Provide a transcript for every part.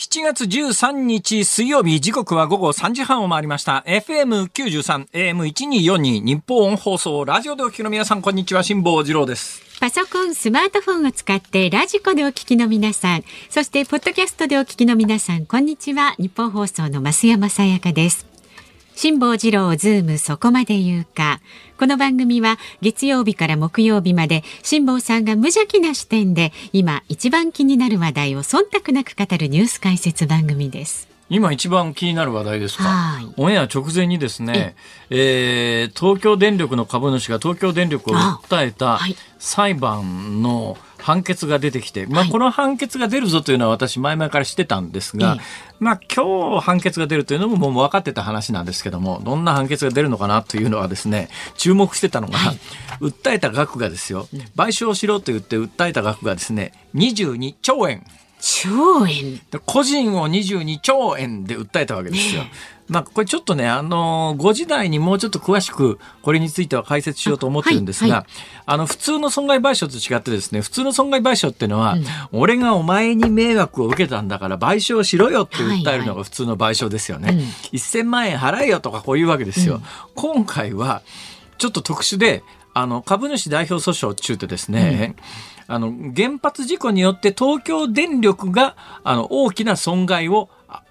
7月13日水曜日時刻は午後3時半を回りました FM93 AM1242 ニッポン放送ラジオでお聞きの皆さんこんにちは辛坊治郎ですパソコン、スマートフォンを使って radiko でお聞きの皆さん、そしてポッドキャストでお聞きの皆さん、こんにちは。ニッポン放送の増山さやかです。辛坊治郎ズームそこまで言うか。この番組は月曜日から木曜日まで辛坊さんが無邪気な視点で今一番気になる話題を忖度なく語るニュース解説番組です。今一番気になる話題ですか？オンエア直前にですね、えー、東京電力の株主が東京電力を訴えた裁判の、判決が出てきて、まあ、この判決が出るぞというのは私前々から知ってたんですが、はい、まあ、今日判決が出るというのももう分かってた話なんですけどもどんな判決が出るのかなというのはですね注目してたのが、はい、訴えた額がですよ。賠償しろと言って訴えた額がですね22兆円。兆円。個人を22兆円で訴えたわけですよ。ねまあ、これちょっとね、あの、5時台にもうちょっと詳しくこれについては解説しようと思ってるんですが、あはいはい、あの、普通の損害賠償と違ってですね、普通の損害賠償っていうのは、うん、俺がお前に迷惑を受けたんだから賠償しろよって訴えるのが普通の賠償ですよね。はいはい、1000万円払えよとかこういうわけですよ。うん、今回は、ちょっと特殊で、あの、株主代表訴訟中ってですね、うん、あの、原発事故によって東京電力が、あの、大きな損害を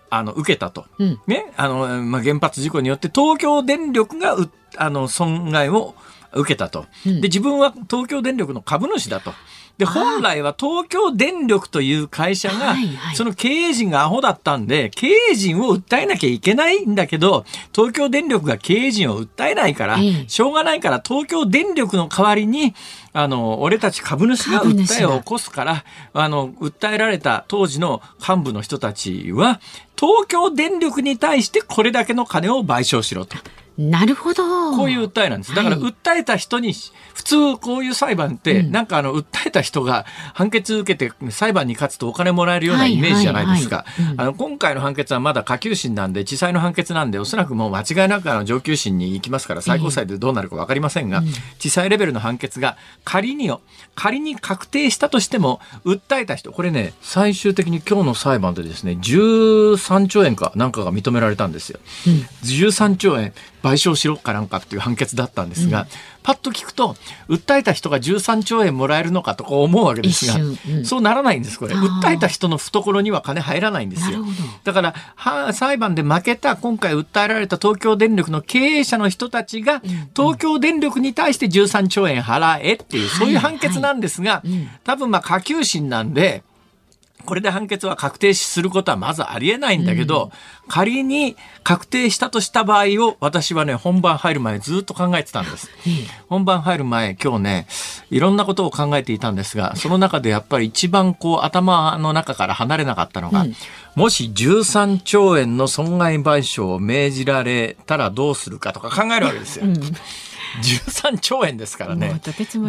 あの受けたと、うん、ね？あのまあ、原発事故によって東京電力がうあの損害を受けたと、で自分は東京電力の株主だと。で、本来は東京電力という会社が、その経営陣がアホだったんで、経営陣を訴えなきゃいけないんだけど、東京電力が経営陣を訴えないから、しょうがないから、東京電力の代わりに、あの、俺たち株主が。訴えを起こすから、あの、訴えられた当時の幹部の人たちは、東京電力に対してこれだけの金を賠償しろと。なるほど。こういう訴えなんです。だから訴えた人に、普通こういう裁判って、なんかあの、訴えた人が判決受けて裁判に勝つとお金もらえるようなイメージじゃないですか。あの、今回の判決はまだ下級審なんで、地裁の判決なんで、おそらくもう間違いなくあの上級審に行きますから、最高裁でどうなるかわかりませんが、地裁レベルの判決が仮によ、仮に確定したとしても、訴えた人、これね、最終的に今日の裁判でですね、13兆円かなんかが認められたんですよ。うん、13兆円。賠償しろかなんかっていう判決だったんですが、うん、パッと聞くと訴えた人が13兆円もらえるのかとか思うわけですが、うん、そうならないんですこれ。訴えた人の懐には金入らないんですよ。だからは裁判で負けた今回訴えられた東京電力の経営者の人たちが、東京電力に対して13兆円払えっていう、そういう判決なんですが、多分まあ下級審なんでこれで判決は確定することはまずありえないんだけど、うん、仮に確定したとした場合を私はね本番入る前ずっと考えてたんです、うん、本番入る前今日ねいろんなことを考えていたんですがその中でやっぱり一番こう頭の中から離れなかったのが、うん、もし13兆円の損害賠償を命じられたらどうするかとか考えるわけですよ。13兆円ですからね。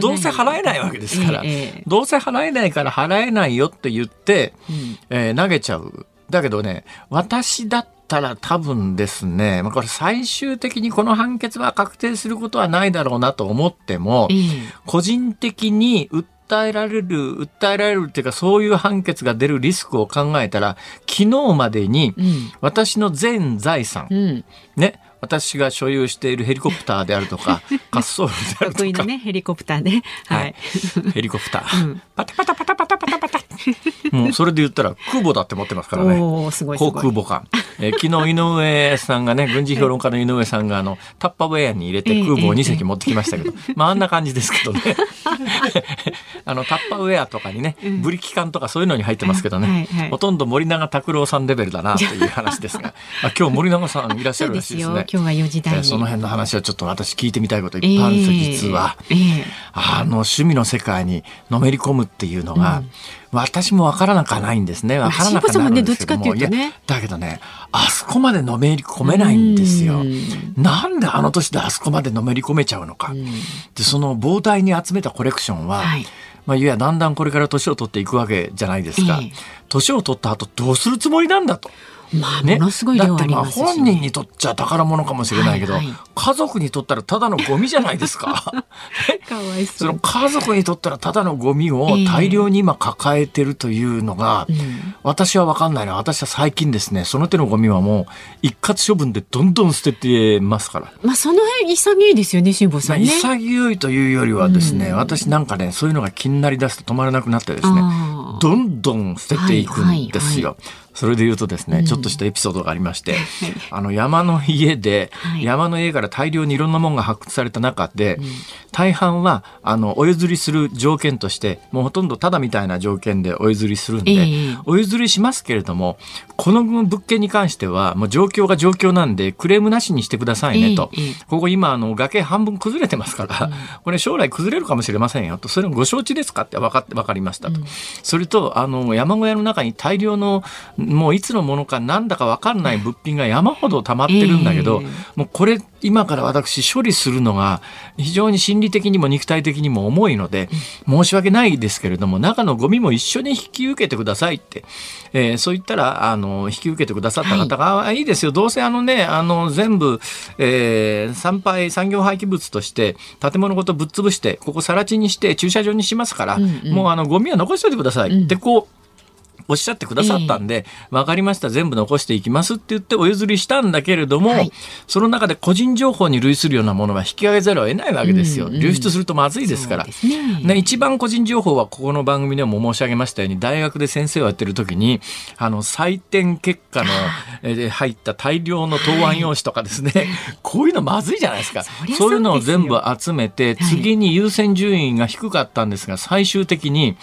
どうせ払えないわけですから、えどうせ払えないから払えないよって言って、うん、えー、投げちゃう。だけどね、私だったら多分ですね、まあ、これ最終的にこの判決は確定することはないだろうなと思っても、個人的に訴えられる、訴えられるっていうか、そういう判決が出るリスクを考えたら、昨日までに、私の全財産、うん、ね、私が所有しているヘリコプターであるとか、滑走路であるとか。得意のね、ヘリコプターね。はい。ヘリコプター。うん、パタパタパタパタパタパタ。もうそれで言ったら空母だって持ってますからね。おすごい航空母艦。えー、昨日井上さんがね、軍事評論家の井上さんがあの、タッパウェアに入れて空母を2隻持ってきましたけど、まああんな感じですけどね。あの、タッパウェアとかにね、ブリキ艦とかそういうのに入ってますけどね、ほとんど森永拓郎さんレベルだなという話ですが、あ今日森永さんいらっしゃるらしいですね。今日は4時台その辺の話はちょっと私聞いてみたいこといっぱいあるんですよ、実は、えー、あの趣味の世界にのめり込むっていうのが、うん、私も分からなくはないんですね。分からなくはないんですけども、ね、だけどねあそこまでのめり込めないんですよ。なんであの年であそこまでのめり込めちゃうのか。でその膨大に集めたコレクションは、はい。まあ、いやだんだんこれから年を取っていくわけじゃないですか。年、を取った後どうするつもりなんだと。まあ、ね、ものすごい量ありますし、ね、本人にとっちゃ宝物かもしれないけど、はいはい、家族にとったらただのゴミじゃないですか。かわいそう。その家族にとったらただのゴミを大量に今抱えてるというのが、えーうん、私は分かんないな。私は最近ですね、その手のゴミはもう一括処分でどんどん捨ててますから。まあその辺潔いですよね、辛坊さん、ね、潔いというよりはですね、うん、私なんかね、そういうのが気になりだすと止まらなくなってですね、どんどん捨てていくんですよ。はいはいはいそれで言うとですね、うん、ちょっとしたエピソードがありまして、あの山の家で、はい、山の家から大量にいろんなものが発掘された中で、うん、大半はあのお譲りする条件としてもうほとんどただみたいな条件でお譲りするんで、えー、お譲りしますけれどもこの物件に関してはもう状況が状況なんでクレームなしにしてくださいねと、えー、ここ今あの崖半分崩れてますから、うん、これ将来崩れるかもしれませんよと。それご承知ですかって分かって分かりましたと、それとあの山小屋の中に大量のもういつのものかなんだか分かんない物品が山ほど溜まってるんだけど、えー、もうこれ今から私処理するのが非常に心理的にも肉体的にも重いので申し訳ないですけれども中のゴミも一緒に引き受けてくださいって、えー、そう言ったらあの引き受けてくださった方が、はい、いいですよ。どうせあのねあの全部、えー、産廃産業廃棄物として建物ごとぶっ潰してここ更地にして駐車場にしますから、うんうん、もうあのゴミは残しておいてください、うん、ってこうおっしゃってくださったんで、えー、分かりました、全部残していきますって言ってお譲りしたんだけれども、はい、その中で個人情報に類するようなものは引き上げざるを得ないわけですよ。うんうん、流出するとまずいですから。ね、ね、一番個人情報はここの番組でも申し上げましたように、大学で先生をやってる時に、あの、採点結果の、え入った大量の答案用紙とかですね、はい、こういうのまずいじゃないですか。そういうのを全部集めて、次に優先順位が低かったんですが、最終的に、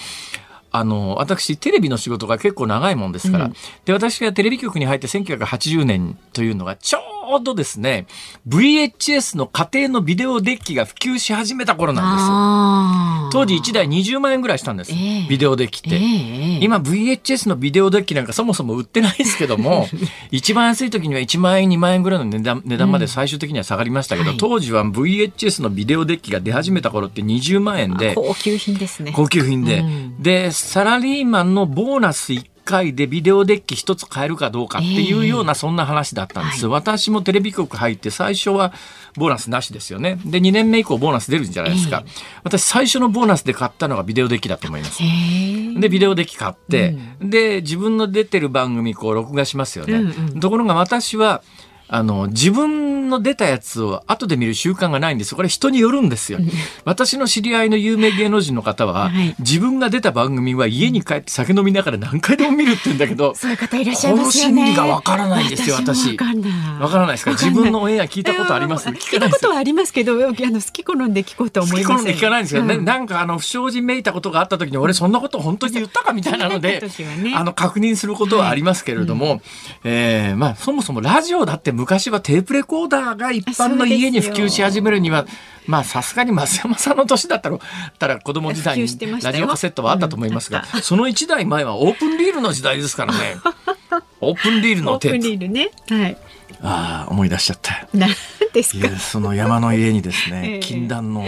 あの、私、テレビの仕事が結構長いもんですから、うん、で、私がテレビ局に入って1980年というのが、ちょうどですね、VHS の家庭のビデオデッキが普及し始めた頃なんです。当時1台20万円ぐらいしたんです。えー、ビデオデッキって、えー、今 VHS のビデオデッキなんかそもそも売ってないですけども、一番安い時には1万円、2万円ぐらいの値段値段まで最終的には下がりましたけど、うん、当時は VHS のビデオデッキが出始めた頃って20万円で、高級品ですね。高級品で。うん、で、サラリーマンのボーナス1回でビデオデッキ1つ買えるかどうかっていうようなそんな話だったんです、えーはい、私もテレビ局入って最初はボーナスなしですよね。で2年目以降ボーナス出るんじゃないですか、えー、私最初のボーナスで買ったのがビデオデッキだと思います、えー、でビデオデッキ買って、うん、で自分の出てる番組こう録画しますよね、うんうん、ところが私はあの、自分の出たやつを後で見る習慣がないんです。これ人によるんですよ。私の知り合いの有名芸能人の方は、はい、自分が出た番組は家に帰って酒飲みながら何回でも見るって言うんだけど、そういう方いらっしゃいますよね。この心理がわからないんですよ、私。わからないですか？自分のオンエア聞いたことあります？聞いたことはありますけど、あの好き好んで聞こうと思います。好き好んで聞かないんですけど、ね、うん、なんかあの、不祥事めいたことがあった時に、俺そんなこと本当に言ったかみたいなので、ね、あの、確認することはありますけれども、はいうん、えー、まあ、そもそもラジオだって昔はテープレコーダーが一般の家に普及し始めるにはまあさすがに増山さんの年だったらたら子供時代にラジオカセットはあったと思いますが、うん、その1台前はオープンリールの時代ですからね オープンリールのテープ。オープンリールね。はい。ああ思い出しちゃった。何ですか。その山の家にですね、禁断の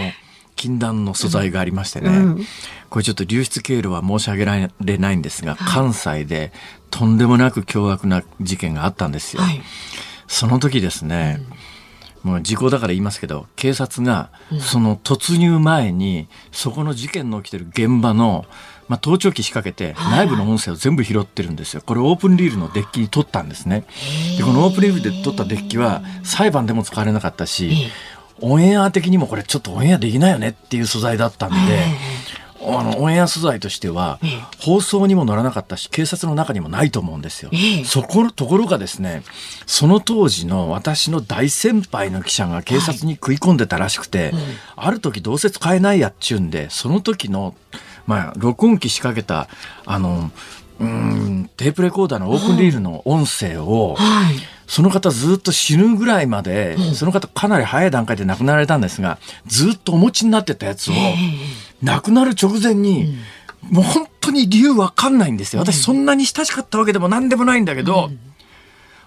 禁断の素材がありましてね、うん、これちょっと流出経路は申し上げられないんですが、関西でとんでもなく凶悪な事件があったんですよ。はいその時ですね、もう時効だから言いますけど警察がその突入前にそこの事件の起きてる現場のまあ、盗聴器仕掛けて内部の音声を全部拾ってるんですよ。これオープンリールのデッキに取ったんですね。でこのオープンリールで取ったデッキは裁判でも使われなかったしオンエア的にもこれちょっとオンエアできないよねっていう素材だったんであのオンエア素材としては、放送にも乗らなかったし警察の中にもないと思うんですよ。そこところがですねその当時の私の大先輩の記者が警察に食い込んでたらしくて、はいある時どうせ使えないやっちゅうんでその時の、まあ、録音機仕掛けたあのうんテープレコーダーのオープンリールの音声を、はい、その方ずっと死ぬぐらいまで、その方かなり早い段階で亡くなられたんですがずっとお持ちになってたやつを。亡くなる直前に、うん、もう本当に理由わかんないんですよ。私そんなに親しかったわけでも何でもないんだけど、うん、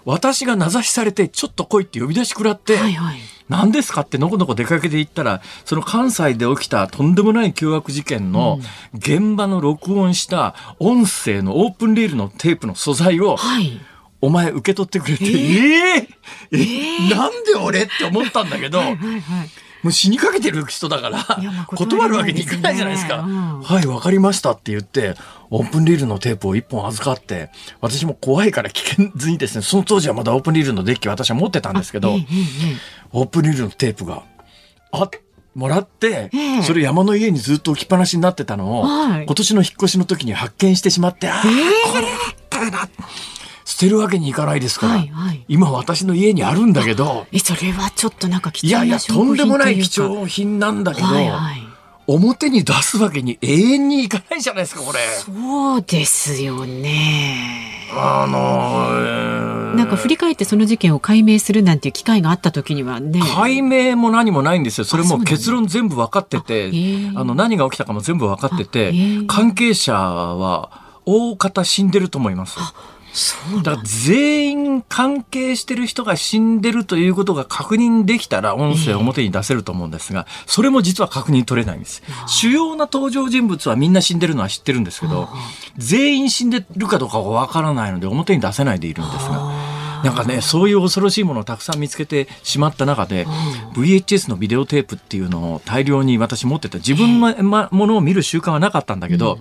私が名指しされてちょっと来いって呼び出し食らって、はいはい、何ですかってのこのこ出かけて行ったら、その関西で起きたとんでもない凶悪事件の現場の録音した音声のオープンリールのテープの素材を、はい。お前受け取ってくれって、えー、えー、なんで俺って思ったんだけど、はいはいはいもう死にかけてる人だから、断るわけにいかないじゃないですか。うん、はい、わかりましたって言って、オープンリールのテープを一本預かって、私も怖いから危険ずにですね、その当時はまだオープンリールのデッキ私は持ってたんですけど、オープンリールのテープがあもらって、それ山の家にずっと置きっぱなしになってたのを、今年の引っ越しの時に発見してしまって、ああ、これだったらな。捨てるわけにいかないですから、はいはい、今私の家にあるんだけど。えそれはちょっとなんか貴重ないやいやとんでもない貴重品なんだけど、はいはい、表に出すわけに永遠にいかないじゃないですかこれ。そうですよね。あのー、なんか振り返ってその事件を解明するなんていう機会があった時にはね。解明も何もないんですよ。それも結論全部分かっててあの何が起きたかも全部分かってて関係者は大方死んでると思います。そうだ全員関係してる人が死んでるということが確認できたら音声を表に出せると思うんですが、それも実は確認取れないんです。主要な登場人物はみんな死んでるのは知ってるんですけど、全員死んでるかどうかがわからないので表に出せないでいるんですが。なんかね、そういう恐ろしいものをたくさん見つけてしまった中で、VHS のビデオテープっていうのを大量に私持ってた。自分のものを見る習慣はなかったんだけど、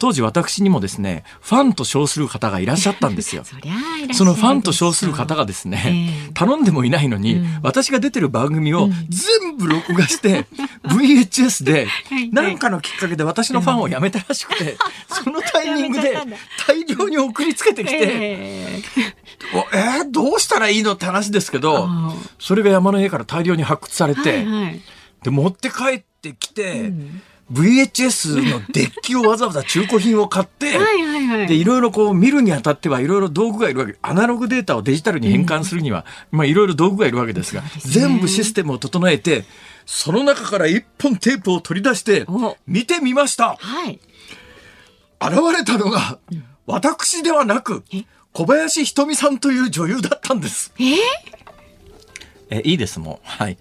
当時私にもですね、ファンと称する方がいらっしゃったんですよ。そのファンと称する方がですね、頼んでもいないのに、私が出てる番組を全部録画して、VHS で、何かのきっかけで私のファンをやめたらしくて、そのタイミングで大量に送りつけてきて、えー、どうしたらいいのって話ですけど、それが山の家から大量に発掘されて、で、持って帰ってきて、VHS のデッキをわざわざ中古品を買ってはいはい、はい、でいろいろこう見るにあたってはいろいろ道具がいるわけ。アナログデータをデジタルに変換するには、うん、まあいろいろ道具がいるわけですが、ね、全部システムを整えてその中から一本テープを取り出して見てみました。はい、現れたのが、私ではなく小林ひとみさんという女優だったんです。え？ーえいいですもう。はい。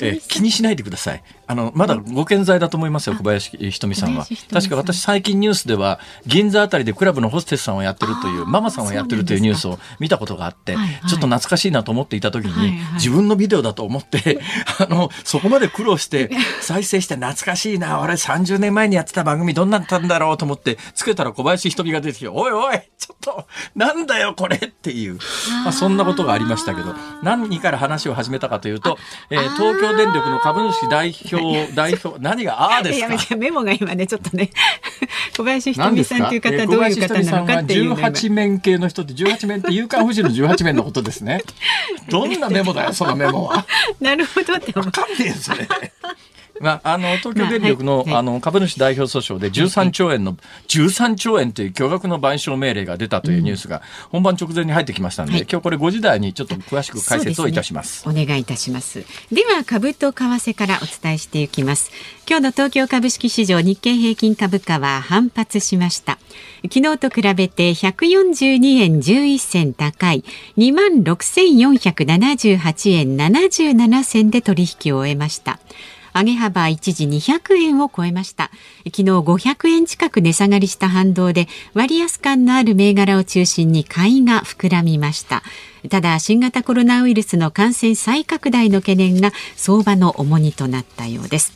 え気にしないでくださいあのまだご健在だと思いますよ小林ひとみさんは。確か私最近ニュースでは銀座あたりでクラブのホステスさんをやってるというママさんをやってるというニュースを見たことがあって、ちょっと懐かしいなと思っていた時に、自分のビデオだと思って あのそこまで苦労して再生して懐かしいな俺30年前にやってた番組どんなったんだろうと思ってつけたら小林ひとみが出てきて「おいおいちょっとなんだよこれ」っていう、まあ、そんなことがありましたけど何から話を始めたかというと、えー、東京電力の株主代表代表 何がああですか？いやメモが今ねちょっとね。小林ひとみさんという方どういう方なのかっていう18面系の人って18面って夕刊富士の18面のことですね。どんなメモだよそのメモは。なるほどって分かんねえよそれまあ、あの東京電力の,、あの株主代表訴訟で13兆円の、13兆円という巨額の賠償命令が出たというニュースが本番直前に入ってきましたので、今日これ5時台にちょっと詳しく解説をいたします。お願いいたします。では株と為替からお伝えしていきます。今日の東京株式市場日経平均株価は反発しました。昨日と比べて142円11銭高い26,478円77銭で取引を終えました。上げ幅一時200円を超えました。昨日500円近く値下がりした反動で割安感のある銘柄を中心に買いが膨らみました。ただ新型コロナウイルスの感染再拡大の懸念が相場の重荷となったようです。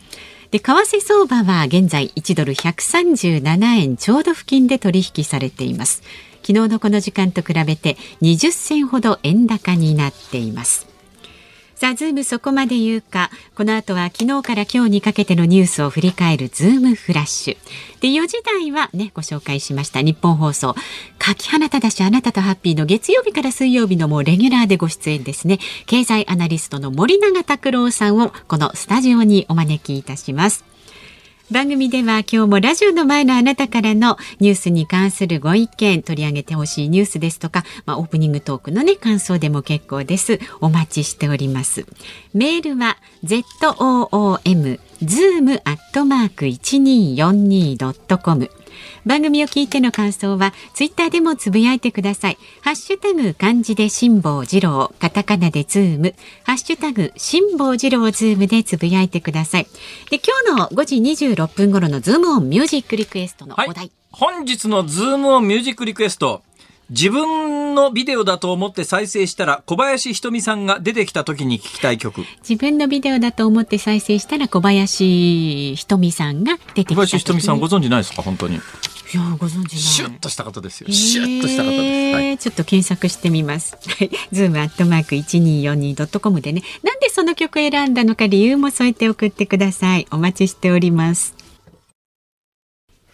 で為替相場は現在1ドル137円ちょうど付近で取引されています。昨日のこの時間と比べて20銭ほど円高になっています。さあ、ズームそこまで言うか。この後は昨日から今日にかけてのニュースを振り返るズームフラッシュ。で、4時台はね、ご紹介しましたニッポン放送。垣花正あなたとハッピーの月曜日から水曜日のもうレギュラーでご出演ですね。経済アナリストの森永卓郎さんをこのスタジオにお招きいたします。番組では今日もラジオの前のあなたからのニュースに関するご意見取り上げてほしいニュースですとか、まあ、オープニングトークのね感想でも結構です。お待ちしております。メールは zoom zoom アットマーク 1242.com 番組を聞いての感想はツイッターでもつぶやいてください。ハッシュタグ漢字で辛坊治郎カタカナでズーム。ハッシュタグ辛坊治郎ズームでつぶやいてください。で今日の5時26分頃のズームオンミュージックリクエストのお題、はい、本日のズームオンミュージックリクエスト。自分のビデオだと思って再生したら小林ひとみさんが出てきた時に聞きたい曲。自分のビデオだと思って再生したら小林ひとみさんが出てきた小林ひとみさんご存知ないですか？本当にいやご存知シュッとした方ですよ。シュッとした方です。はい、ちょっと検索してみます。ズームアットマーク一二四二ドットコムでね、なんでその曲選んだのか理由も添えて送ってください。お待ちしております。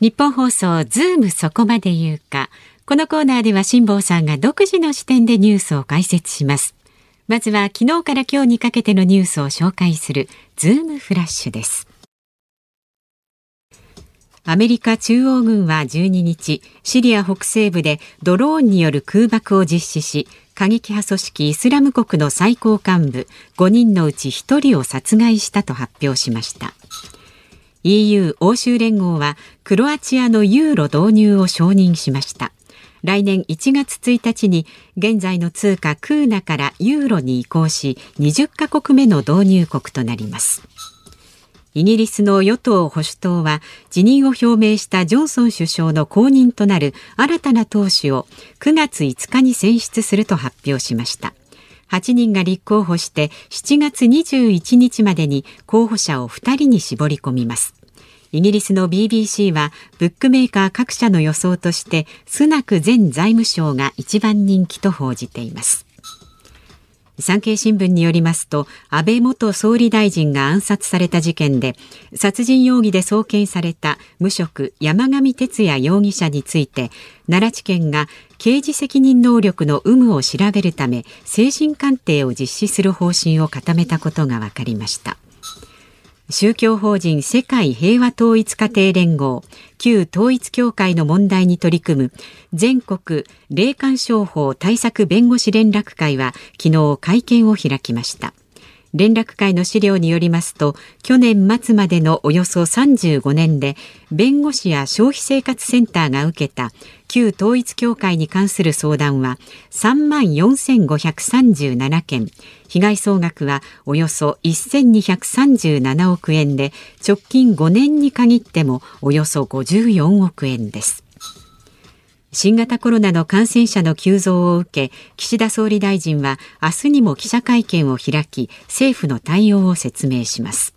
ニッポン放送ズームそこまで言うか。このコーナーでは辛坊さんが独自の視点でニュースを解説します。まずは昨日から今日にかけてのニュースを紹介するズームフラッシュです。アメリカ中央軍は12日、シリア北西部でドローンによる空爆を実施し、過激派組織イスラム国の最高幹部5人のうち1人を殺害したと発表しました。EU 欧州連合はクロアチアのユーロ導入を承認しました。来年1月1日に現在の通貨クーナからユーロに移行し20カ国目の導入国となります。イギリスの与党保守党は辞任を表明したジョンソン首相の後任となる新たな党首を9月5日に選出すると発表しました。8人が立候補して7月21日までに候補者を2人に絞り込みます。イギリスの BBC はブックメーカー各社の予想としてスナク前財務省が一番人気と報じています。産経新聞によりますと安倍元総理大臣が暗殺された事件で殺人容疑で送検された無職山上哲也容疑者について奈良地検が刑事責任能力の有無を調べるため精神鑑定を実施する方針を固めたことが分かりました。宗教法人世界平和統一家庭連合旧統一教会の問題に取り組む全国霊感商法対策弁護士連絡会は昨日会見を開きました。連絡会の資料によりますと去年末までのおよそ35年で弁護士や消費生活センターが受けた旧統一教会に関する相談は3万4537件。被害総額はおよそ1237億円で直近5年に限ってもおよそ54億円です。新型コロナの感染者の急増を受け岸田総理大臣は明日にも記者会見を開き政府の対応を説明します。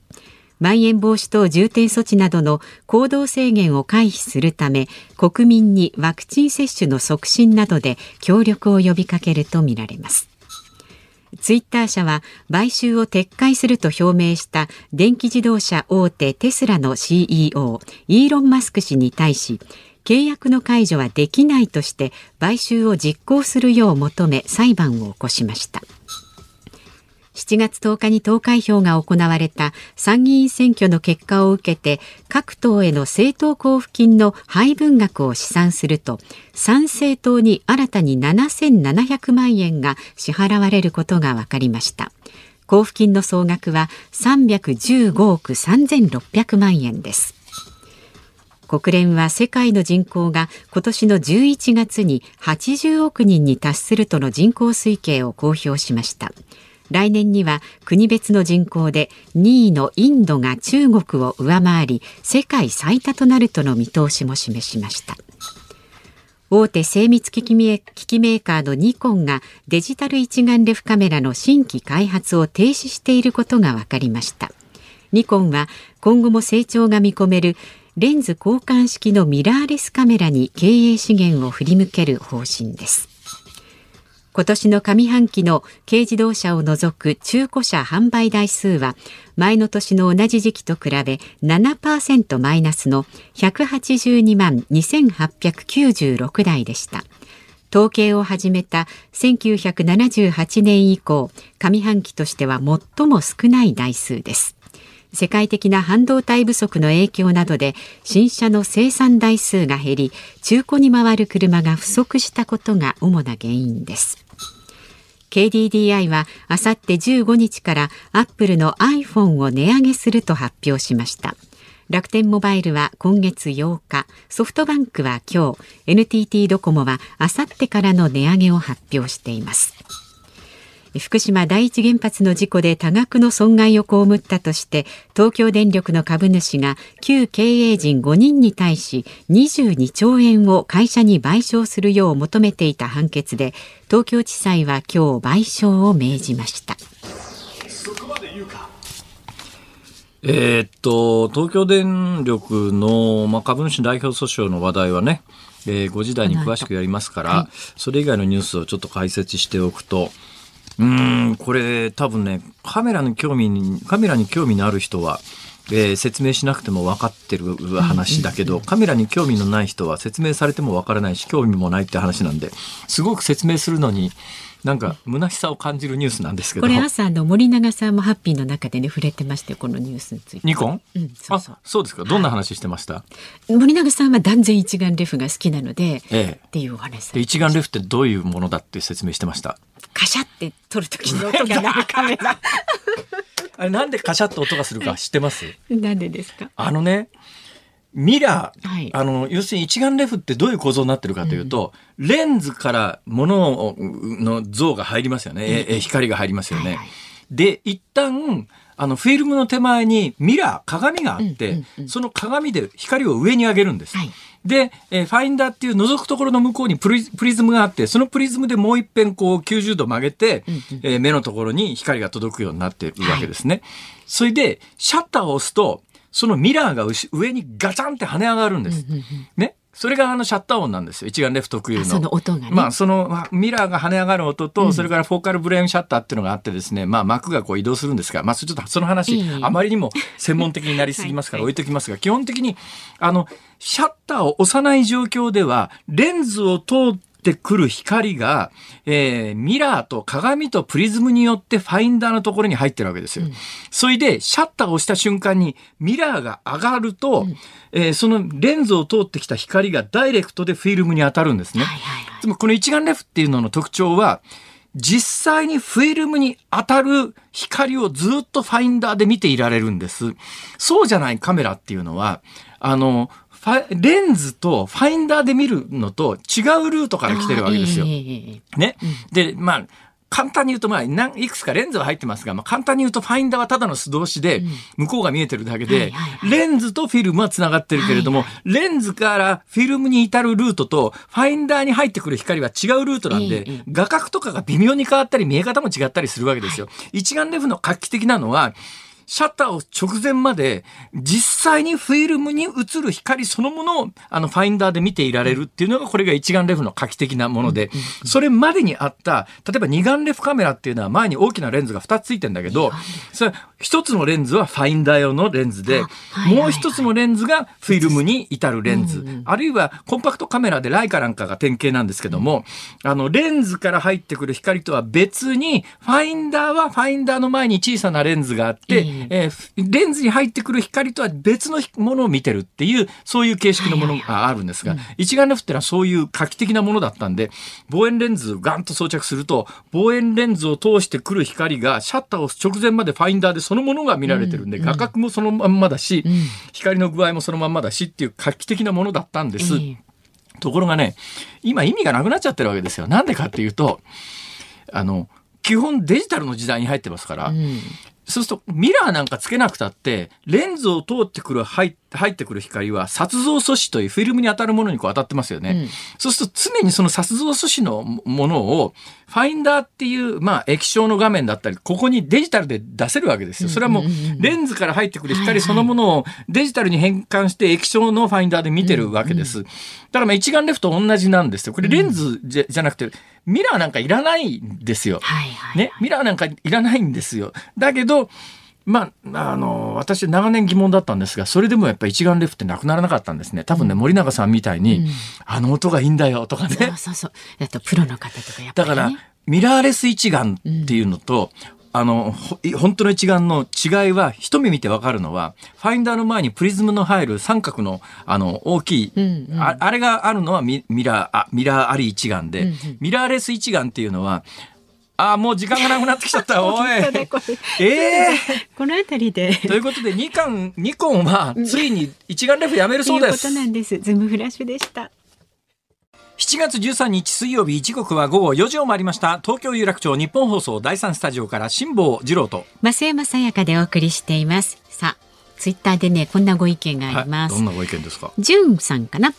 まん延防止等重点措置などの行動制限を回避するため国民にワクチン接種の促進などで協力を呼びかけるとみられます。ツイッター社は買収を撤回すると表明した電気自動車大手テスラの CEO イーロン・マスク氏に対し契約の解除はできないとして買収を実行するよう求め裁判を起こしました。7月10日に投開票が行われた参議院選挙の結果を受けて各党への政党交付金の配分額を試算すると参政党に新たに7700万円が支払われることが分かりました。交付金の総額は315億3600万円です。国連は世界の人口が今年の11月に80億人に達するとの人口推計を公表しました。来年には国別の人口で2位のインドが中国を上回り世界最多となるとの見通しも示しました。大手精密機器メーカーのニコンがデジタル一眼レフカメラの新規開発を停止していることが分かりました。ニコンは今後も成長が見込めるレンズ交換式のミラーレスカメラに経営資源を振り向ける方針です。今年の上半期の軽自動車を除く中古車販売台数は前の年の同じ時期と比べ7%マイナスの182万2896台でした。統計を始めた1978年以降上半期としては最も少ない台数です。世界的な半導体不足の影響などで新車の生産台数が減り中古に回る車が不足したことが主な原因です。KDDI はあさって15日からアップルの iPhone を値上げすると発表しました。楽天モバイルは今月8日ソフトバンクは今日 NTT ドコモはあさってからの値上げを発表しています。福島第一原発の事故で多額の損害を被ったとして東京電力の株主が旧経営陣5人に対し22兆円を会社に賠償するよう求めていた判決で東京地裁は今日賠償を命じました。えー、っと東京電力の、まあ、株主代表訴訟の話題はね、えー、5時台に詳しくやりますから、はい、それ以外のニュースをちょっと解説しておくとうんこれ多分ねカメラに興味にカメラに興味のある人はえー、説明しなくても分かってる話だけど、カメラに興味のない人は説明されても分からないし興味もないって話なんですごく説明するのになんか虚しさを感じるニュースなんですけど。これ朝の森永さんもハッピーの中でね触れてましてこのニュースについて。ニコン、うん、そうそう。そうですか。どんな話してました、はい、森永さんは断然一眼レフが好きなので、ええ、っていうお話で一眼レフってどういうものだって説明してました？カシャって撮る時の音が鳴るカメラ。あれなんでカシャッと音がするか知ってます？なんでですか？あのねミラー、はい、あの、要するに一眼レフってどういう構造になってるかというと、うん、レンズから物の像が入りますよね。うん、光が入りますよね。はいはい、で、一旦、あの、フィルムの手前にミラー、鏡があって、その鏡で光を上に上げるんです。はい、で、えー、ファインダーっていう覗くところの向こうにプリプリズムがあって、そのプリズムでもう一遍こう90度曲げて、うんうん、えー、目のところに光が届くようになっているわけですね。はい、それで、シャッターを押すと、そのミラーが上にガチャンって跳ね上がるんです。ね。それがあのシャッター音なんですよ。一眼レフ特有の。その音がね。まあそのミラーが跳ね上がる音と、それからフォーカルブレーンシャッターっていうのがあってですね、まあ膜がこう移動するんですが、まあちょっとその話、あまりにも専門的になりすぎますから 置いときますが、基本的にあの、シャッターを押さない状況では、レンズを通ってくる光が、えー、ミラーと鏡とプリズムによってファインダーのところに入ってるわけですよ。うん、それで、シャッターを押した瞬間にミラーが上がると、うん、えー、そのレンズを通ってきた光がダイレクトでフィルムに当たるんですね。はいはいはい、つまりこの一眼レフっていうのの特徴は、実際にフィルムに当たる光をずっとファインダーで見ていられるんです。そうじゃないカメラっていうのは、あの、レンズとファインダーで見るのと違うルートから来てるわけですよ。ね。で、まあ、簡単に言うと、まあ、いくつかレンズは入ってますが、まあ、簡単に言うと、ファインダーはただの素通しで、向こうが見えてるだけで、レンズとフィルムは繋がってるけれども、レンズからフィルムに至るルートと、ファインダーに入ってくる光は違うルートなんで、画角とかが微妙に変わったり、見え方も違ったりするわけですよ。一眼レフの画期的なのは、シャッターを直前まで実際にフィルムに映る光そのものをあのファインダーで見ていられるっていうのがこれが一眼レフの画期的なもので、それまでにあった例えば二眼レフカメラっていうのは前に大きなレンズが2つついてんだけどそれ一つのレンズはファインダー用のレンズで、もう一つのレンズがフィルムに至るレンズ、あるいはコンパクトカメラでライカなんかが典型なんですけども、あのレンズから入ってくる光とは別にファインダーはファインダーの前に小さなレンズがあって、えー、レンズに入ってくる光とは別のものを見てるっていう、そういう形式のものがあるんですが、一眼レフってのはそういう画期的なものだったんで、望遠レンズガンと装着すると、望遠レンズを通してくる光がシャッターを直前までファインダーでそのものが見られてるんで、画角もそのまんまだし、光の具合もそのまんまだしっていう画期的なものだったんです。ところがね、今意味がなくなっちゃってるわけですよ。なんでかっていうと、あの、基本デジタルの時代に入ってますから、うん、そうすると、ミラーなんかつけなくたって、レンズを通ってくる、入ってくる光は、撮像素子というフィルムに当たるものにこう当たってますよね。うん、そうすると、常にその撮像素子のものを、ファインダーっていう、まあ、液晶の画面だったり、ここにデジタルで出せるわけですよ。それはもう、レンズから入ってくる光そのものをデジタルに変換して液晶のファインダーで見てるわけです。だからまあ一眼レフと同じなんですよ。これレンズじゃじゃなくて、ミラーなんかいらないんですよ。ね、ミラーなんかいらないんですよ。だけど、まあ、あの、私長年疑問だったんですが、それでもやっぱり一眼レフってなくならなかったんですね。多分ね、森永さんみたいに、うん、あの音がいいんだよとかね。そうそうそう。あとプロの方とかやっぱり、ね、だから、ミラーレス一眼っていうのと、あの、本当の一眼の違いは、一目見てわかるのは、ファインダーの前にプリズムの入る三角の、あの、大きい、うんうん、ああれがあるのはミラー、あミラーあり一眼で、うんうん、ミラーレス一眼っていうのは、あもう時間がなくなってきちゃった。おい。ええー、この辺りで。ということで、ニカン、ニコンは、ついに一眼レフやめるそうです。ということなんです。ズームフラッシュでした。7月13日水曜日時刻は午後4時を回りました東京有楽町日本放送第三スタジオから辛坊治郎と増山さやかでお送りしていますさあツイッターでねこんなご意見があります、はい、どんなご意見ですか？じゅんさんかな？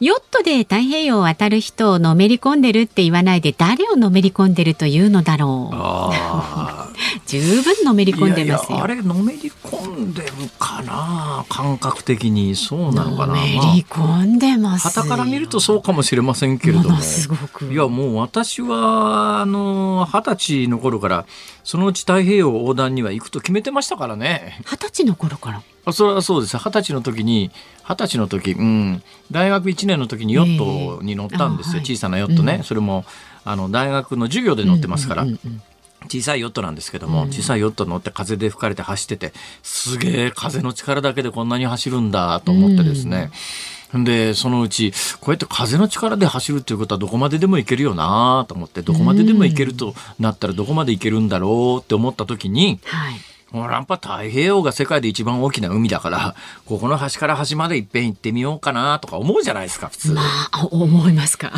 ヨットで太平洋を渡る人をのめり込んでるって言わないで誰をのめり込んでるというのだろう。十分のめり込んでますあれのめり込んでるかな？感覚的に。そうなのかな？のめり込んでます。旗から見るとそうかもしれませんけれども。すごく。いやもう私はあの二十歳の頃からそのうち太平洋横断には行くと決めてましたからね。二十歳の頃から。あそれはそうです。二十歳の時に二十歳の時、うん、大学1年の時にヨットに乗ったんですよ、えー、小さなヨットね、うん、それもあの大学の授業で乗ってますから。うんうんうんうん。小さいヨットなんですけども、小さいヨット乗って風で吹かれて走ってて、すげえ風の力だけでこんなに走るんだと思ってですね。で、そのうち、こうやって風の力で走るっていうことはどこまででも行けるよなと思って、どこまででも行けるとなったらどこまで行けるんだろうって思った時に、はいもうやっぱ太平洋が世界で一番大きな海だから、ここの端から端までいっぺん行ってみようかなとか思うじゃないですか、普通。まあ、思いますか。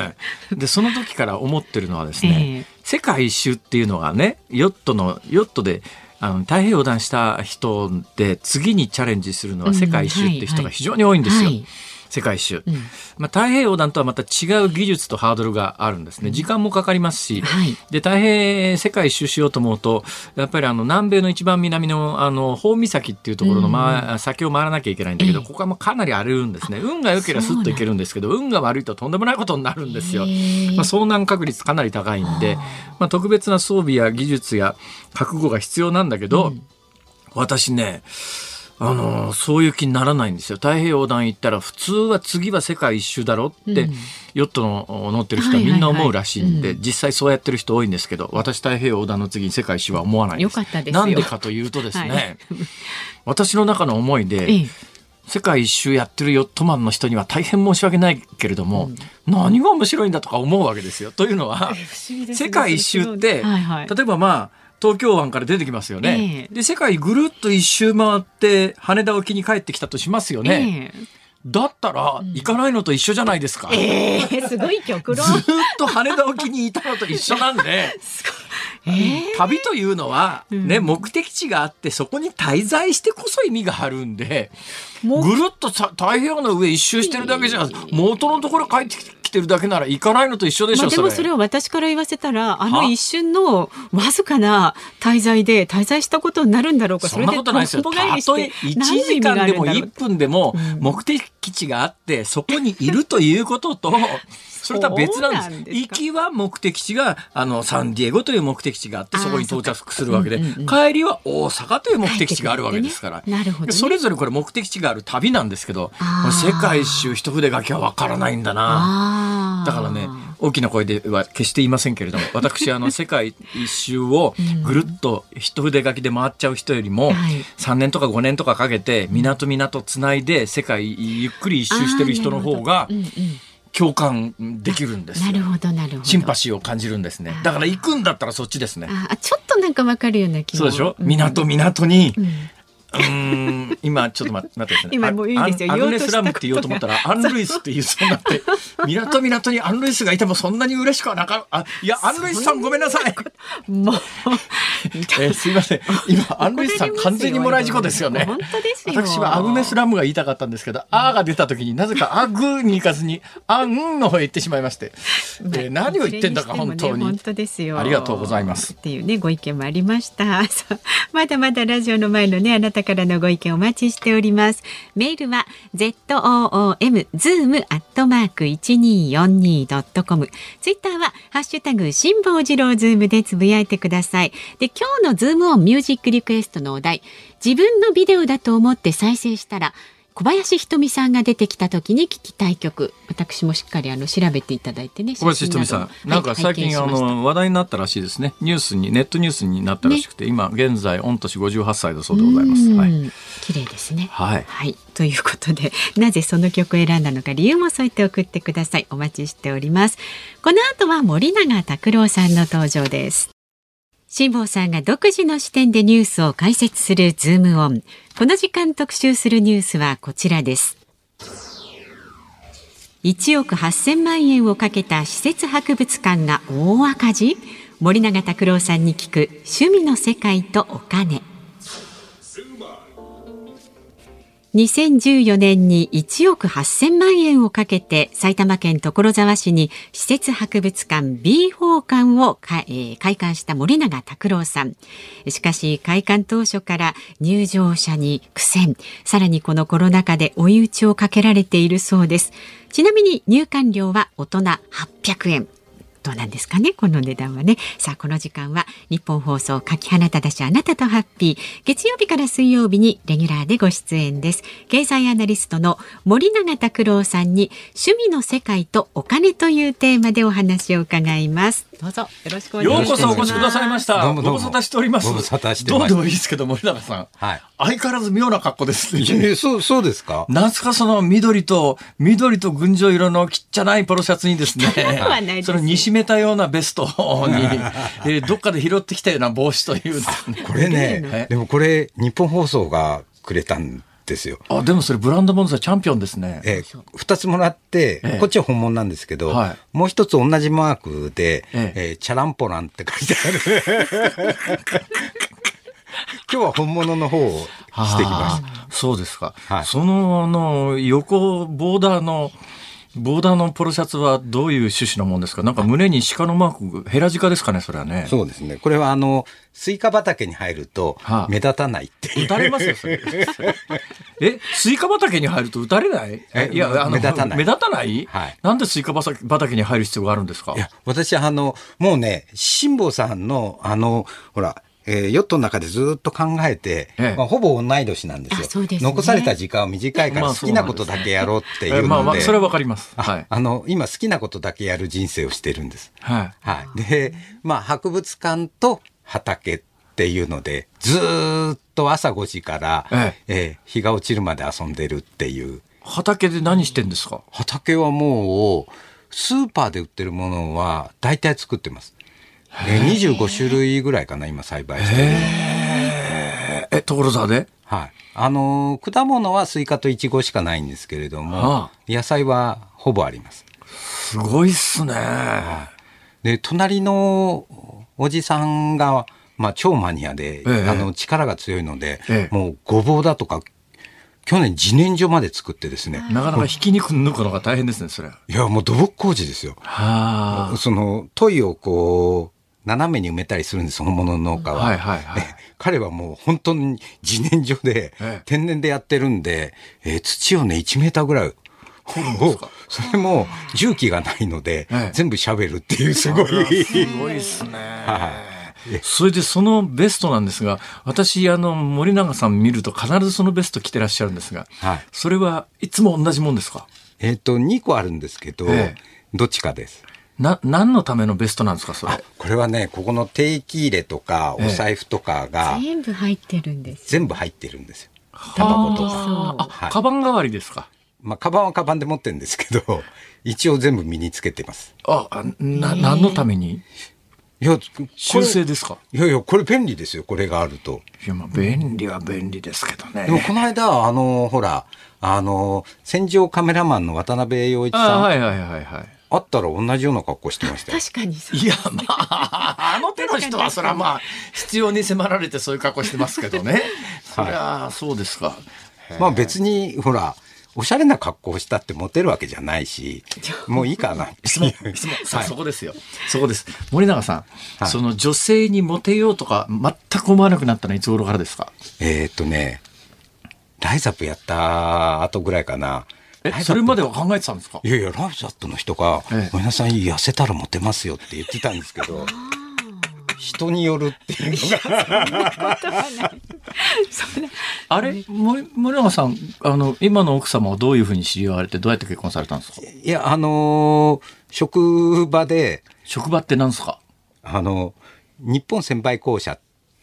で、その時から思ってるのはですね、えー、世界一周っていうのがね、ヨットの、ヨットで、あの太平洋横断した人で次にチャレンジするのは世界一周って人が非常に多いんですよ。うんはいはい世界一周、うん、まあ、太平洋横断とはまた違う技術とハードルがあるんですね。時間もかかりますし、はい、で太平世界一周しようと思うとやっぱりあの南米の一番南のあの宝岬っていうところの、まあ、先を回らなきゃいけないんだけど、ここはもうかなり荒れるんですね。運が良ければスッといけるんですけど運が悪いととんでもないことになるんですよ、まあ、遭難確率かなり高いんで、まあ、特別な装備や技術や覚悟が必要なんだけど、うん、私ねあのそういう気にならないんですよ。太平洋横断行ったら普通は次は世界一周だろって、うん、ヨットの乗ってる人はみんな思うらしいんで、実際そうやってる人多いんですけど、私太平洋横断の次に世界一周は思わないです。よかったですなんでかというとですね、はい、私の中の思いで、ええ。世界一周やってるヨットマンの人には大変申し訳ないけれども、うん、何が面白いんだとか思うわけですよ。というのは、ね、世界一周って、はいはい、例えばまあ東京湾から出てきますよね。えー、で、世界ぐるっと一周回って羽田沖に帰ってきたとしますよね。えーだったら、行かないのと一緒じゃないですか。ええー、すごい極論。ずっと羽田沖にいたのと一緒なんで、えー、旅というのは、ね、うん、目的地があって、そこに滞在してこそ意味があるんで、ぐるっと太平洋の上一周してるだけじゃ、元のところ帰ってきて、てるだけなら行かないのと一緒でしょ、まあ、でもそれ。を私から言わせたらあの一瞬のわずかな滞在で滞在したことになるんだろうか。そんなことないですよ。たとえ1時間でも1分でも目的地があってそこにいるということと それとは別なんです。です行きは目的地が、あの、サンディエゴという目的地があって、そこに到着するわけで、うんうんうん、帰りは大阪という目的地があるわけですから。ね、なるほど、ね、それぞれこれ目的地がある旅なんですけど、世界一周一筆書きはわからないんだな。だからね、大きな声では決して言いませんけれども、私、あの、世界一周をぐるっと一筆書きで回っちゃう人よりも、3年とか5年とかかけて、港港つないで世界ゆっくり一周してる人の方が、うんうん共感できるんですなるほどなるほど。シンパシーを感じるんですね。だから行くんだったらそっちですね。あちょっとなんかわかるような気そうでしょ？港港に、うんうん今ちょっと待ってですね。今もういいですよ。アグネスラムって言おうと思ったらアンルイスって言うそうになって、港港にアンルイスがいてもそんなに嬉しくはなかあいやアンルイスさんごめんなさい。もう、えー、すいません。今アンルイスさん完全にもらい事故ですよね。本当ですよ。私はアグネスラムが言いたかったんですけど、あーが出た時になぜかアグに行かずにアンの方へ行ってしまいまして、えー、何を言ってんだか本当に。本当ですよ。ありがとうございます。っていうねご意見もありました。まだまだラジオの前のねあなたからのご意見お待ちしております。メールは z o o m zoom アットマーク一二四二ドットコム。ツイッターはハッシュタグ辛坊治郎ズームでつぶやいてください。で今日のズームオンミュージックリクエストのお題、自分のビデオだと思って再生したら小林ひとみさんが出てきた時に聞きたい曲。私もしっかりあの調べていただいてね小林ひとみさん、なんか最近、あの話題になったらしいですね。ニュースにネットニュースになったらしくて、ね、今現在御年58歳だそうでございます。はい。綺麗ですね。はい、はい、ということでなぜその曲を選んだのか理由も添えて送ってください。お待ちしております。この後は森永卓郎さんの登場です辛坊さんが独自の視点でニュースを解説するズームオン。この時間特集するニュースはこちらです。1億8000万円をかけた施設博物館が大赤字？森永卓郎さんに聞く趣味の世界とお金2014年に1億8000万円をかけて埼玉県所沢市に施設博物館 B 法館を開館した森永卓郎さん。しかし開館当初から入場者に苦戦、さらにこのコロナ禍で追い打ちをかけられているそうです。ちなみに入館料は大人800円。どうなんですかねこの値段はね。さあこの時間は日本放送柿花ただしあなたとハッピー。月曜日から水曜日にレギュラーでご出演です。経済アナリストの森永卓郎さんに趣味の世界とお金というテーマでお話を伺います。どうぞよろしくお願いします。ようこそお越しくださいました。どうもどうも。ご無沙汰しております。ご無沙汰してどうますでもいいですけど森永さん、はい。相変わらず妙な格好ですね。いやいやそう、そうですか。なんすかその緑と、緑と群青色のちっちゃないポロシャツにですねはないで、すその煮しめたようなベストに、えーどっかで拾ってきたような帽子という、これえ？ね、でもこれ、日本放送がくれたんですよ。あ、でもそれブランドモンスターチャンピオンですね。えー二つもらって、ええこっちは本物なんですけど、はいもう一つ同じマークで、ええーチャランポランって書いてある。今日は本物の方をしてきました。あーそうですか。はいその、あの、横、ボーダーの、ボーダーのポロシャツはどういう趣旨のもんですか？なんか胸に鹿のマーク、ヘラジカですかねそれはね。そうですね。これはあの、スイカ畑に入るとはあ目立たないっていう。撃たれますよ、それ。え、スイカ畑に入ると撃たれない？えいや、あの、目立たない目立たない？はいなんでスイカ畑に入る必要があるんですか？いや、私、あの、もうね、辛坊さんの、あの、ほら、えーヨットの中でずっと考えて、ええまあ、ほぼ同い年なんですよね残された時間は短いからまあ好きなことだけやろうっていうので、えまあまあ、それはわかります。あはい。あの、今好きなことだけやる人生をしてるんです。はい。はい。で、まあ、博物館と畑っていうので、ずーっと朝5時から、ええー日が落ちるまで遊んでるっていう。畑で何してんですか？畑はもう、スーパーで売ってるものは大体作ってます。えー25種類ぐらいかな、今栽培してる。え、え所沢で？はい。あのー果物はスイカとイチゴしかないんですけれども、はあ野菜はほぼあります。すごいっすね。で、隣のおじさんが、まあ、超マニアで、ええあの、力が強いので、ええもうごぼうだとか、去年自然薯まで作ってですね、なかなか引き抜く抜くのが大変ですね、それは。いや、もう土木工事ですよ。はあ。その、問いをこう、斜めに埋めたりするんです、本物の農家は。はいはいはいえ彼はもう本当に自然薯で、ええ天然でやってるんで、えー土をね、1メーターぐらい。それも重機がないので、ええ全部シャベルっていうすごい。すごいっすね。はいそれでそのベストなんですが、私、あの、森永さん見ると必ずそのベスト着てらっしゃるんですが、はいそれはいつも同じもんですか？えっ、と、2個あるんですけど、ええどっちかです。な、何のためのベストなんですか、そあれ。これはね、ここの定期入れとか、ええお財布とかが全部入ってるんです全部入ってるんですよ。タバコとか。ああ、はいカバン代わりですか？まあ、カバンはカバンで持ってるんですけど、一応全部身につけてます。あ、あな、何のために？いや、修正ですか？いやいや、これ便利ですよ、これがあると。いや、まあ、便利は便利ですけどね。でも、この間、あの、ほら、あの、戦場カメラマンの渡辺陽一あさん、はいはいはいはい。会ったら同じような格好してましたよ。確かにそういや、まあ、あの手の人は、それはまあ、必要に迫られてそういう格好してますけどね。そりゃ、そうですか。まあ別に、ほら、おしゃれな格好をしたってモテるわけじゃないし、もういいかな。質問、質問、はいそこですよ。そこです。森永さん、はいその女性にモテようとか、全く思わなくなったのはいつ頃からですか？えーっとね、ライザップやった後ぐらいかな。えそれまでは考えてたんですか？いやいや、ライザップの人が、ええ。ごめんなさい、痩せたらモテますよって言ってたんですけど、人によるっていうのが、あれ？森森永さん、あの、今の奥様はどういうふうに知り合われて、どうやって結婚されたんですか？いや、あのー職場で、職場って何ですか？あの、日本専売公社っ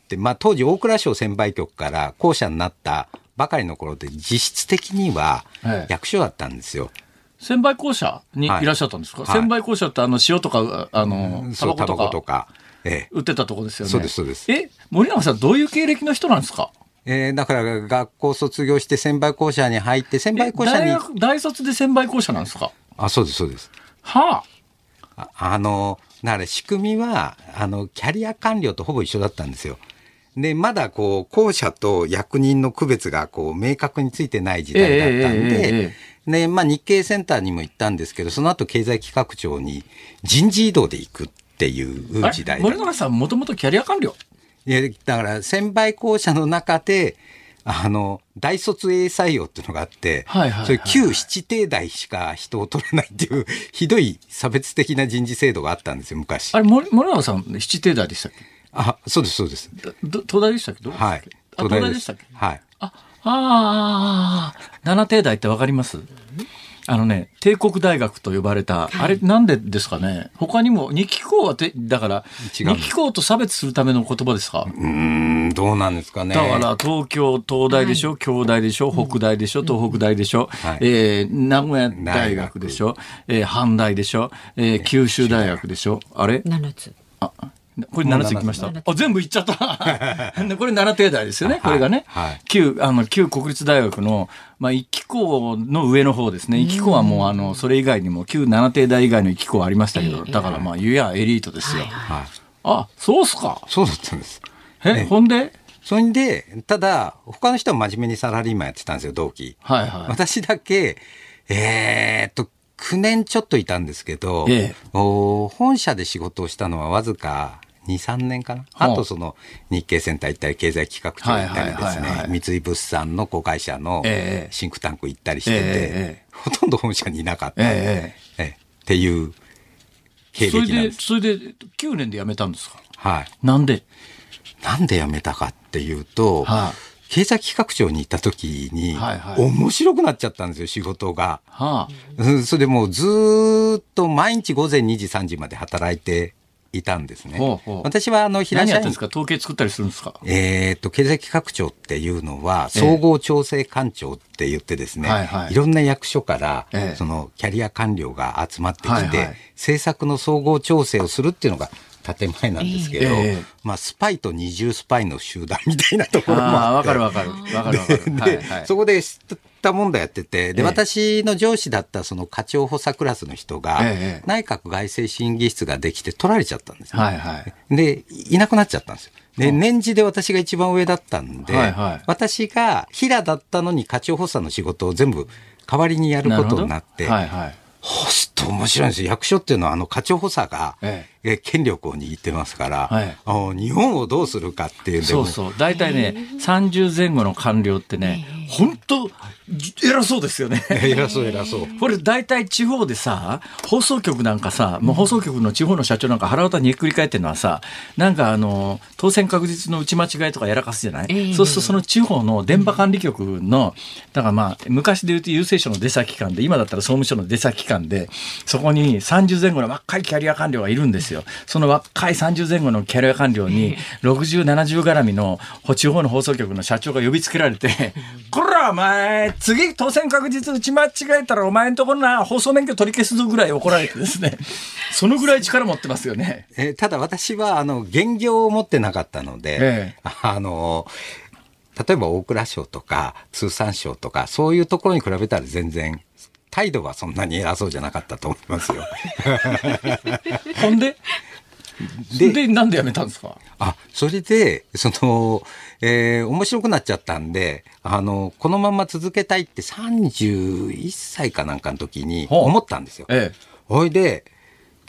て、まあ当時大蔵省専売局から公社になったばかりの頃で、実質的にはええ役所だったんですよ。専売公社にいはいらっしゃったんですか、はい専売公社ってあの塩とか、あの、タそう、タババコとか。ええ売ってたとこですよね。そうですそうですえ、森永さんどういう経歴の人なんですか？えーだから学校卒業して専売公社に入って、専売公社に、大学、大卒で専売公社なんですか？あ、そうです、そうです。はああの、だから仕組みは、あの、キャリア官僚とほぼ一緒だったんですよ。で、まだこう、公社と役人の区別がこう、明確についてない時代だったんで、で、まあ日経センターにも行ったんですけど、その後経済企画庁に人事異動で行くっていう時代森永さんもともとキャリア官僚？いや、だから、専売公社の中で、あの、大卒 A 採用っていうのがあって、はいはいはいはい。それ旧七帝大しか人を取らないっていう、ひどい差別的な人事制度があったんですよ、昔。あれ、森森永さん、七帝大でしたっけ？あ、そうです、そうです。どど東大でしたっけ？どうでしたっはい。け。あ、東大でしたっけ？はい。あ、ああ、七帝大ってわかります？あのね、帝国大学と呼ばれた、あれなんでですかね？他にも、日記校はて、だから、違う日記校と差別するための言葉ですか？うーん、どうなんですかね。だから、東京、東大でしょ、京大でしょ、北大でしょ、東北大でしょ、はい。えー名古屋大学でしょ、えー阪大でしょ、えー九州大学でしょ、あれ？七つ。あ、これ7ついきました。あ、全部いっちゃった。これ7帝大ですよね、これがね。はい旧、あの、旧国立大学の、まあ、一機構の上の方ですね。一機構はもう、あの、それ以外にも、旧7帝大以外の一機構はありましたけど、だからまあ、ゆやエリートですよ。はい。あ、そうっすか。そうだったんです。え、ほんで？それで、ただ、他の人は真面目にサラリーマンやってたんですよ、同期。はいはい。私だけ、えーっと、9年ちょっといたんですけど、ええお本社で仕事をしたのはわずか2、3年かな？あとその日経センター行ったり、経済企画庁行ったりですね、三井物産の子会社のええシンクタンク行ったりしてて、ほとんど本社にいなかった、ええええ。っていう経それで、歴なんです。それで、9年で辞めたんですか？はい。なんで？なんで辞めたかっていうと、はい。経済企画庁に行った時に、はいはい。面白くなっちゃったんですよ、仕事が。はあ。うんそれでもうずーっと毎日午前2時3時まで働いていたんですね。ほうほう。私はあの平社員何やってんですか？統計作ったりするんですか？えー、と経済企画庁っていうのは総合調整官庁って言ってですね、はいはい。いろんな役所から、ええ。そのキャリア官僚が集まってきて、はいはい。政策の総合調整をするっていうのが建前なんですけど、ええまあスパイと二重スパイの集団みたいなところもあって。わかるわかる。わかるわかる。で、はいはい。そこで知ったもんだやってて、で、ええ私の上司だったその課長補佐クラスの人が、ええ内閣外政審議室ができて取られちゃったんですね。はいはい。で、いなくなっちゃったんですよ。で、年次で私が一番上だったんで、はいはい私が平だったのに課長補佐の仕事を全部代わりにやることになって、はいはい。ホスト面白いんですよ。役所っていうのはあの課長補佐が、ええ権力を握ってますから、はいあの日本をどうするかっていうそうそう。大体ね、30前後の官僚ってね、本当偉そうですよね。偉そう偉そう。これ大体地方でさ、放送局なんかさ、もう放送局の地方の社長なんか腹渡にひっくり返ってるのはさ、なんかあの、当選確実の打ち間違いとかやらかすじゃない、ええそうするとその地方の電波管理局の、だからまあ、昔で言うと郵政省の出先機関で、今だったら総務省の出先機関で、そこに30前後の若いキャリア官僚がいるんですよ。その若い30前後のキャリア官僚に、60、70絡みの地方の放送局の社長が呼びつけられて、こらお前、次当選確実打ち間違えたらお前んところな、放送免許取り消すぞぐらい怒られてですね、そのぐらい力持ってますよね。えーただ私はあの現業を持ってなかったので、ええあの例えば大蔵省とか通産省とかそういうところに比べたら全然態度はそんなに偉そうじゃなかったと思いますよ。ほんで、でで、なんで辞めたんですか？あそれでその、えー面白くなっちゃったんであのこのまま続けたいって31歳かなんかの時に思ったんですよ。ええ。ほいで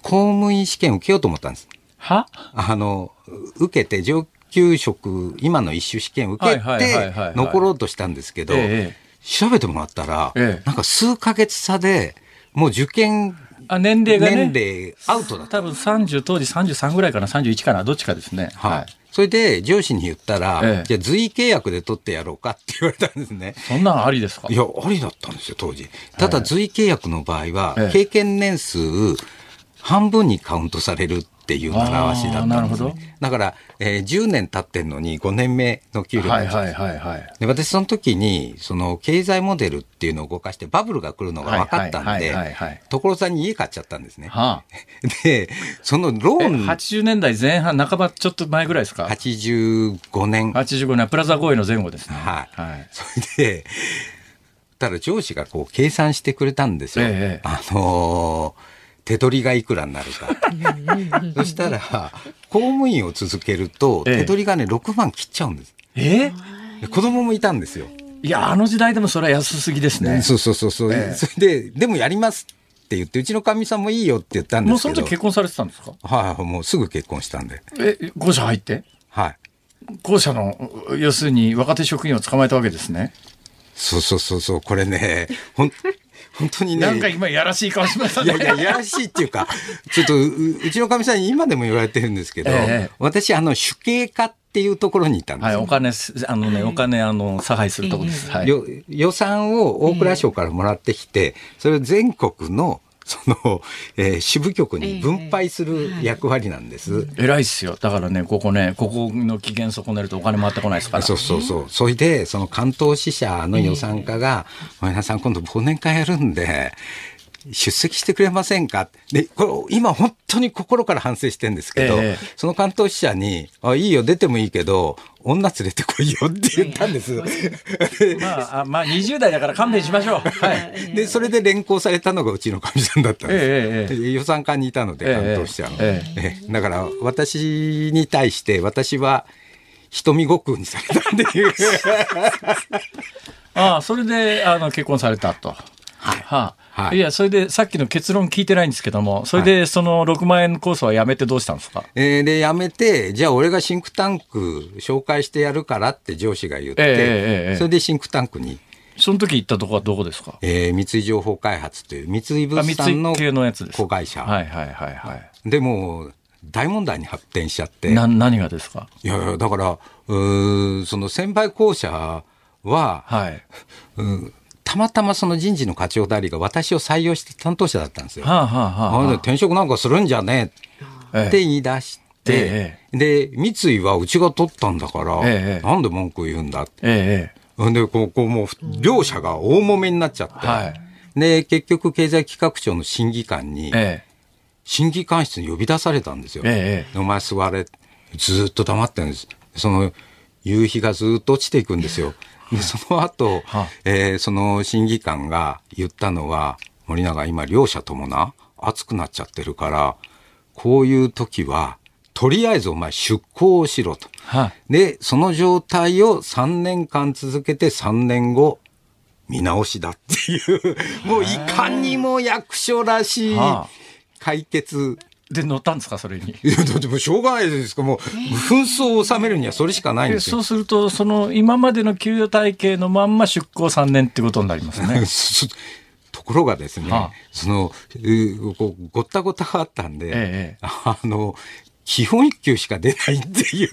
公務員試験受けようと思ったんです。は？あの、受けて上級職、今の一種試験受けて残ろうとしたんですけどええ、調べてもらったらええ、なんか数ヶ月差で、もう受験あ、年齢がね。年齢アウトだった。多分30、当時33ぐらいかな、31かな、どっちかですね。はい。それで上司に言ったら、ええじゃあ随意契約で取ってやろうかって言われたんですね。そんなのありですか？いや、ありだったんですよ、当時。ただ、随意契約の場合はええ、経験年数半分にカウントされるっていう習わしだったんですね。だから、えー10年経ってんのに5年目の給料がはいはいはいはい。で私その時にその経済モデルっていうのを動かしてバブルが来るのが分かったんはいで所さんに家買っちゃったんですね。はあ。でそのロえ、ーン80年代前半、半ばちょっと前ぐらいですか？85年85年、プラザ合意の前後ですね。はいはい。それでったら上司がこう計算してくれたんですよ。ええあのー手取りがいくらになるか。そしたら、公務員を続けると、ええ手取りがね、6万切っちゃうんです。え？で子供もいたんですよ。いや、あの時代でもそれは安すぎですね。そうそうそうそう、ええそれで、でもやりますって言って、うちのかみさんもいいよって言ったんでもうすけど。その時結婚されてたんですか？はい、もうすぐ結婚したんで。え、校舎入って？はい。校舎の、要するに若手職員を捕まえたわけですね。そうそうそうそう、これね、ほん、本当にね。なんか今やらしい顔しましたね。いやいや、いやらしいっていうか、ちょっとう、うちのかみさんに今でも言われてるんですけど、ええ私、あの、主計課っていうところにいたんですはい、よ。お金す、あのね、お金、あの、差配するとこです。はい。よ予算を大蔵省からもらってきて、それを全国の、その、えー支部局に分配する役割なんです。偉いっすよ。だからね、ここね、ここの機嫌損ねるとお金回ってこないですから。そうそうそう。それで、その関東支社の予算課が、皆さん今度忘年会やるんで、出席してくれませんか？で、これ、今本当に心から反省してるんですけど、ええその関東支社に、あ、いいよ、出てもいいけど、女連れてこいよって言ったんです。まあ、あまあ、20代だから勘弁しましょう。はい。で、それで連行されたのがうちのかみさんだったんです。ええええ予算課にいたので、ええ関東支社の。えええだから、私に対して、私は、瞳悟空にされたんで、ああ、それで、あの、結婚されたと。はいはあ、はいいや、それで、さっきの結論聞いてないんですけども、それで、その6万円コースはやめてどうしたんですか？えーで、辞めて、じゃあ俺がシンクタンク紹介してやるからって上司が言って、ええええええそれでシンクタンクに、その時行ったとこはどこですか？えー三井情報開発という三井物産の。子会社。はいはいはいはい。でも、大問題に発展しちゃって。いな、何がですか？やいや、だから、うーその先輩校舎は、はい。うんたまたまその人事の課長代理が私を採用して担当者だったんですよ。はあはあはあ、転職なんかするんじゃねえってええ言い出して、えで、三井はうちが取ったんだから、ええなんで文句言うんだって。ええで、こう、こうもう、両者が大揉めになっちゃって、はいで、結局、経済企画庁の審議官に、ええ審議官室に呼び出されたんですよ。ええお前座れ。ずーっと黙ってるんです。その、夕日がずーっと落ちていくんですよ。で、その後、はあえーその審議官が言ったのは、森永、今、両者ともな、熱くなっちゃってるから、こういう時は、とりあえずお前出向をしろと。はい。で、その状態を3年間続けて3年後、見直しだっていう、もういかにも役所らしいはあ解決。で、乗ったんですか、それに？いや、だってもうしょうがないですか。もう、紛争を収めるにはそれしかないんでですよ。そうすると、その、今までの給与体系のまんま出向3年ってことになりますね。そところがですね、はあその、うこうごったごったがあったんで、ええあの、基本一級しか出ないっていう、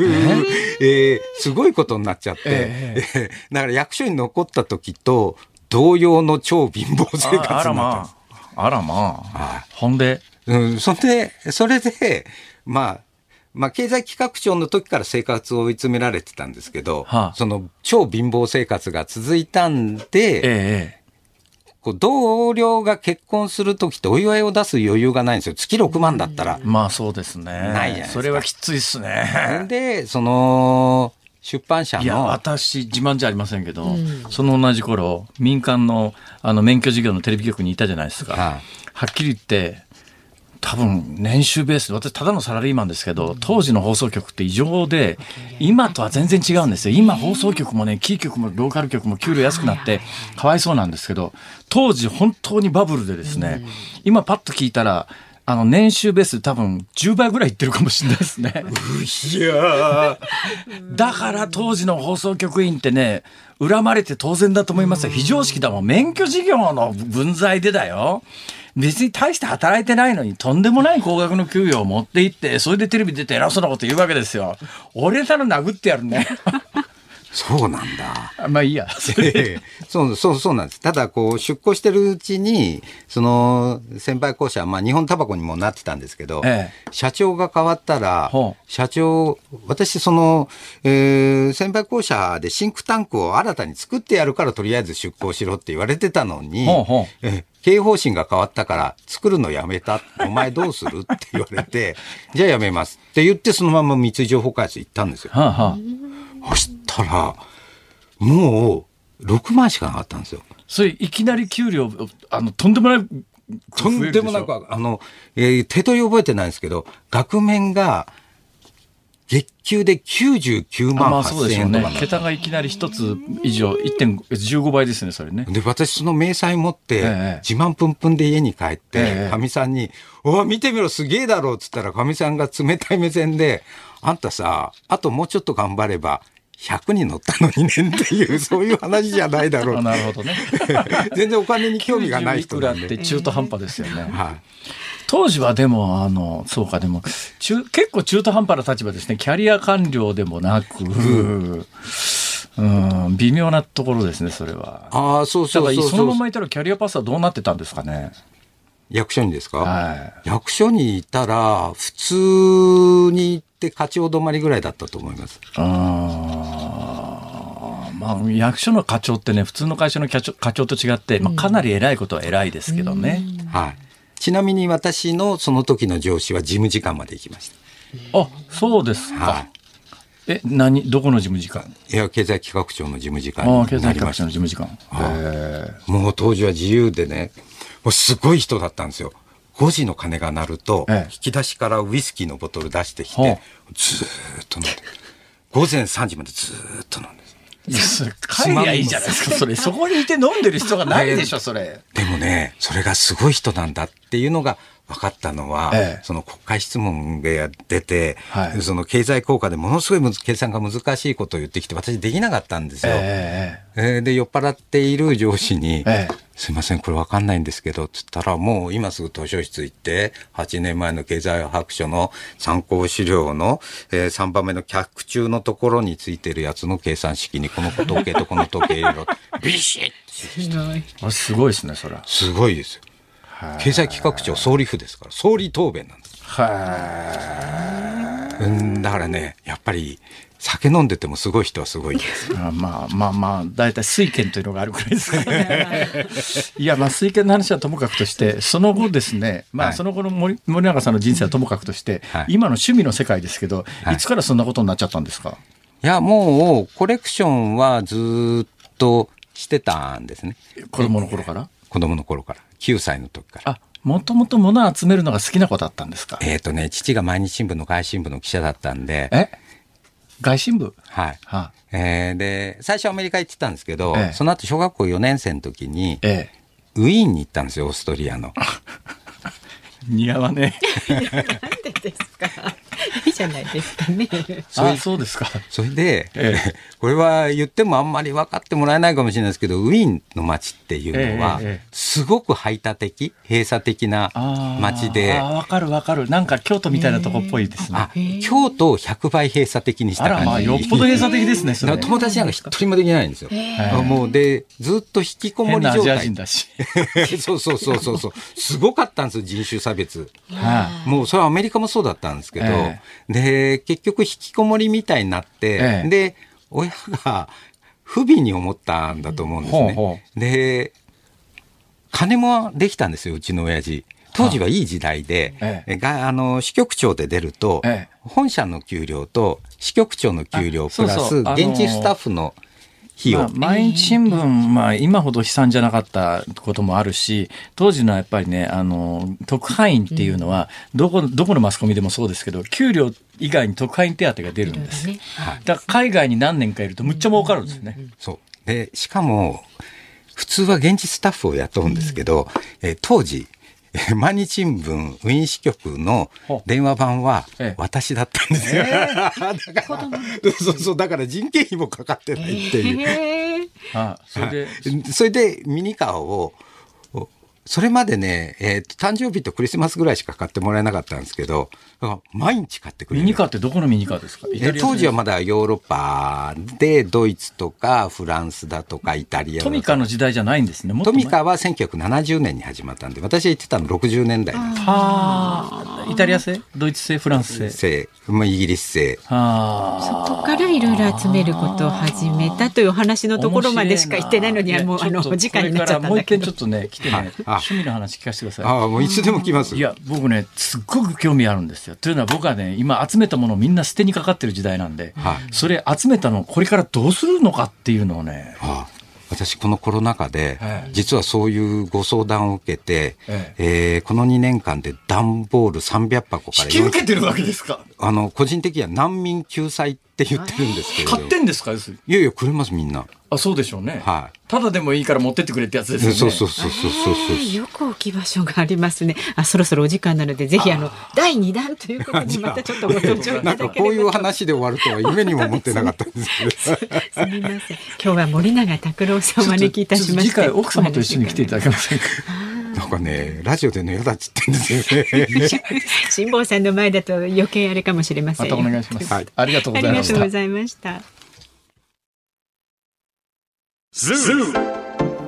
え ーすごいことになっちゃって、ええーだから役所に残った時と同様の超貧乏生活になったんですああらまあ。あらまあ。はいほんで、うん、そんで、それで、まあ、まあ、経済企画庁の時から生活を追い詰められてたんですけど、はあその超貧乏生活が続いたんで、ええこう同僚が結婚する時ってお祝いを出す余裕がないんですよ。月6万だったら。まあそうですね。ないじゃないですかそれはきついっすね。で、その、出版社いや、の、私、自慢じゃありませんけど、その同じ頃、民間の、あの、免許事業のテレビ局にいたじゃないですか。はいはっきり言って、多分、年収ベースで、私、ただのサラリーマンですけど、当時の放送局って異常で、今とは全然違うんですよ。今、放送局もね、キー局もローカル局も給料安くなって、かわいそうなんですけど、当時、本当にバブルでですね、今、パッと聞いたら、あの、年収ベースで多分10倍ぐらいいってるかもしれないですね。いや だから当時の放送局員ってね、恨まれて当然だと思いますよ。非常識だもん。免許事業の分際でだよ。別に大して働いてないのにとんでもない高額の給与を持って行って、それでテレビ出て偉そうなこと言うわけですよ。俺なら殴ってやるね。そうなんだ。まあいいや。そうそうそうなんです。ただこう出向してるうちにその先輩校舎まあ日本タバコにもなってたんですけど、え社長が変わったら社長私その、えー先輩校舎でシンクタンクを新たに作ってやるからとりあえず出向しろって言われてたのに、ほうほうえ経営方針が変わったから作るのやめた。お前どうするって言われて、じゃあやめますって言ってそのまま三井情報開発行ったんですよ。はあはそしたら、もう、6万しかなかったんですよ。それいきなり給料あのとんでもないとんでもなく、あの、えー、手取り覚えてないんですけど、額面が、月給で99万8000円とか、ね、桁がいきなり一つ以上、1.15倍ですね、それね。で、私その明細持って、自慢ぷんぷんで家に帰って、か、み、さんに、おわ、見てみろ、すげえだろうっつったら、かみさんが冷たい目線で、あんたさ、あともうちょっと頑張れば、100に乗ったのにねっていう、そういう話じゃないだろう。なるほどね。全然お金に興味がない人なんで。って中途半端ですよね。はい。当時はでも、あの、そうか、でも、中、結構中途半端な立場ですね。キャリア官僚でもなく、うんうん、微妙なところですね、それは。ああ、そうそうそうそのままいたらキャリアパスはどうなってたんですかね。役所にですか、はい、役所にいたら、普通に行って課長止まりぐらいだったと思います。あまあ、役所の課長ってね、普通の会社の課長課長と違って、まあ、かなり偉いことは偉いですけどね。はい。ちなみに私のその時の上司は事務次官まで行きました。あ、そうですか。はいえ、何、どこの事務次官？いや、経済企画庁の事務次官になりました。経済企画庁の事務次官。もう当時は自由でね、もうすごい人だったんですよ。5時の鐘が鳴ると、引き出しからウイスキーのボトル出してきて、ずっと飲んで午前3時までずっと飲んでいや、それ、帰りゃいいじゃないですか、それ。そこにいて飲んでる人がないでしょ、そ れ。でもね、それがすごい人なんだっていうのが分かったのは、ええ、その国会質問で出て、はい、その経済効果でものすごい計算が難しいことを言ってきて、私できなかったんですよ。えー、で、酔っ払っている上司に、えすいません、これ分かんないんですけど、つったら、もう今すぐ図書室行って、8年前の経済白書の参考資料の、えー、3番目の客中のところについてるやつの計算式に、この時計と この時計入れろ。ビシッあすごいですね、それすごいですよ。経済企画庁総理府ですから、総理答弁なんです。うん、だからね、やっぱり、酒飲んでてもすごい人はすごいです。あまあまあまあ、大体水拳というのがあるくらいですからね。いや、まあ水拳の話はともかくとして、その後ですね、まあその後の森森永さんの人生はともかくとして、はい、今の趣味の世界ですけど、いつからそんなことになっちゃったんですか、いや、もうコレクションはずっとしてたんですね。子供の頃から？子供の頃から。9歳の時から。あもともと物を集めるのが好きな子だったんですか？えっ、とね、父が毎日新聞の外新聞の記者だったんで。え？外新聞はい。はあ、えー、で、最初アメリカ行ってたんですけど、ええ、その後小学校4年生の時に、ええ、ウィーンに行ったんですよ、オーストリアの。似合わねえ。なんでですか？いいじゃないですかね。あそうですか。それで、ええ、これは言ってもあんまり分かってもらえないかもしれないですけど、ウィーンの街っていうのは、すごく排他的、閉鎖的な街で。ああ、わかるわかる。なんか京都みたいなとこっぽいですね。京都を100倍閉鎖的にした感じ。あら、よっぽど閉鎖的ですね、それ。友達なんか一人もできないんですよ。もうで、ずっと引きこもり状態。そうそうそうそうそう。すごかったんですよ、人種差別。もうそれはアメリカもそうだったんですけど、で、結局引きこもりみたいになって、で、親が不憫に思ったんだと思うんですね。ほうほう。で、金もできたんですよ、うちの親父。当時はいい時代で、ええ、があの支局長で出ると、ええ、本社の給料と支局長の給料プラス現地スタッフの費用、まあ、毎日新聞、まあ、今ほど悲惨じゃなかったこともあるし当時のやっぱりねあの特派員っていうのは、どこどこのマスコミでもそうですけど給料以外に特派員手当が出るんです、ね、だから海外に何年かいるとむっちゃ儲かるんですね。そう。でしかも普通は現地スタッフを雇うんですけど、え当時 毎日新聞ウィーン支局の電話番は私だったんですよ。えー、だからそうそうだから人件費もかかってないっていう。えー、あそれでそれでミニカーをそれまでね、えー、誕生日とクリスマスぐらいしか買ってもらえなかったんですけど、毎日買ってくれる。ミニカーってどこのミニカーですか？当時はまだヨーロッパで、ドイツとかフランスだとかイタリアトミカの時代じゃないんですね。トミカは1970年に始まったんで、私は言ってたの60年代なんです。はあ。イタリア製？ドイツ製？フランス製？製。まあ、イギリス製。はあ。そこからいろいろ集めることを始めたという話のところまでしか言ってないのにはもうあの時間になっちゃったんだけど。もう一回ちょっとね、来てね、趣味の話聞かせてください。ああ、もういつでも来ます。いや、僕ね、すっごく興味あるんですよ。というのは僕はね、今集めたものをみんな捨てにかかってる時代なんで、はい、それ集めたのこれからどうするのかっていうのをね、はあ、私このコロナ禍で、実はそういうご相談を受けて、ええー、この2年間で段ボール300箱から引き受けてるわけですか？あの個人的には難民救済って言ってるんですけど買ってんですか？いやいやくれますみんなあそうでしょうね。はい。ただでもいいから持ってってくれってやつですね。そうそうそうそうそうそう、えー、よく置き場所がありますね。あそろそろお時間なのでぜひあの第二弾ということでまたちょっとご登場いただければなんかこういう話で終わるとは夢にも思ってなかったんですけど。すみません。今日は森永拓郎さんお招きいたしまして。次回奥様と一緒に来ていただけませんか？なんかね、ラジオでの嫌だっつってんですよね。辛坊さんの前だと余計あれかもしれません。またお願いします。はい、ありがとうございました。ありがとうございました。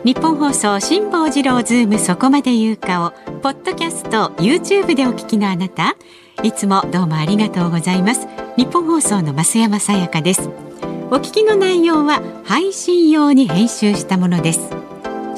ニッポン放送辛坊治郎ズームそこまで言うかをポッドキャスト YouTube でお聞きのあなたいつもどうもありがとうございますニッポン放送の増山さやかですお聞きの内容は配信用に編集したものです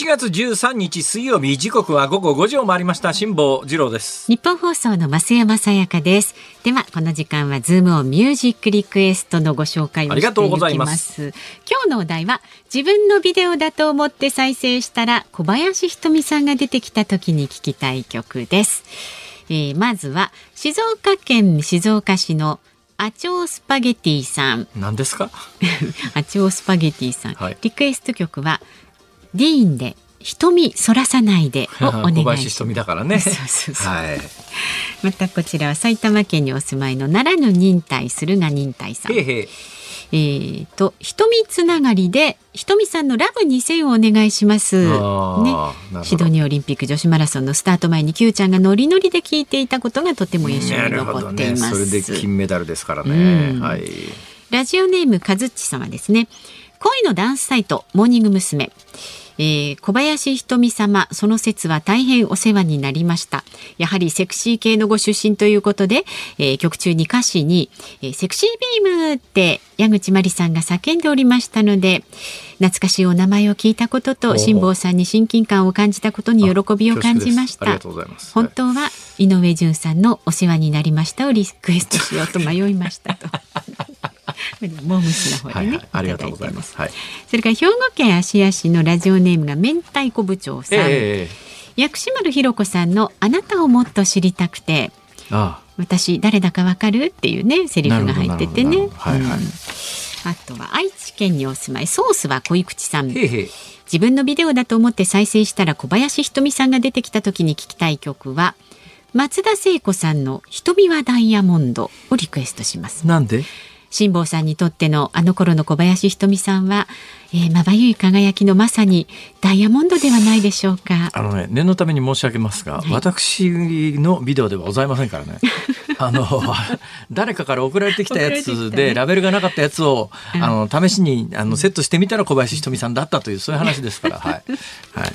7月13日水曜日時刻は午後5時を回りました。辛坊治郎です。日本放送の増山さやかです。ではこの時間はズームオンミュージックリクエストのご紹介をしていきます。今日のお題は自分のビデオだと思って再生したら小林ひとみさんが出てきた時に聞きたい曲です、えー、まずは静岡県静岡市のアチョースパゲティさん。何ですか？アチョースパゲティさん、はい、リクエスト曲はディーンで瞳そらさないでを お願いします。瞳だからね。そうそうそうはい。またこちらは埼玉県にお住まいの奈良の忍耐するが忍耐さん。へへえーと、瞳つながりで、ひとみさんのラブ2000をお願いします。ね。シドニーオリンピック女子マラソンのスタート前に Q ちゃんがノリノリで聞いていたことがとても印象に残っています。ね、それで金メダルですからね。はい。ラジオネームかずっち様ですね。恋のダンスサイトモーニング娘。えー、小林ひとみ様その説は大変お世話になりました。やはりセクシー系のご出身ということで、えー、曲中に歌詞に、えー、セクシービームって矢口真理さんが叫んでおりましたので懐かしいお名前を聞いたことと辛坊さんに親近感を感じたことに喜びを感じました。本当は井上順さんのお世話になりましたをリクエストしようと迷いましたとモームスの方でね、はいはい、ありがとうございます。はい、それから兵庫県芦屋市のラジオネームが明太子部長さん、えー、薬師丸ひろ子さんのあなたをもっと知りたくて、ああ。私誰だかわかるっていうねセリフが入っててね。はいはい。あとは愛知県にお住まいソースは恋口さん。自分のビデオだと思って再生したら小林ひとみさんが出てきた時に聞きたい曲は松田聖子さんの瞳はダイヤモンドをリクエストします。なんで？辛坊さんにとってのあの頃の小林ひとみさんはえー、まばゆい輝きのまさにダイヤモンドではないでしょうか。あのね、念のために申し上げますが、はい、私のビデオではございませんからね。あの、誰かから送られてきたやつで、ラベルがなかったやつを、あの、試しに、あの、セットしてみたら小林ひとみさんだったという、そういう話ですから、はい。はい。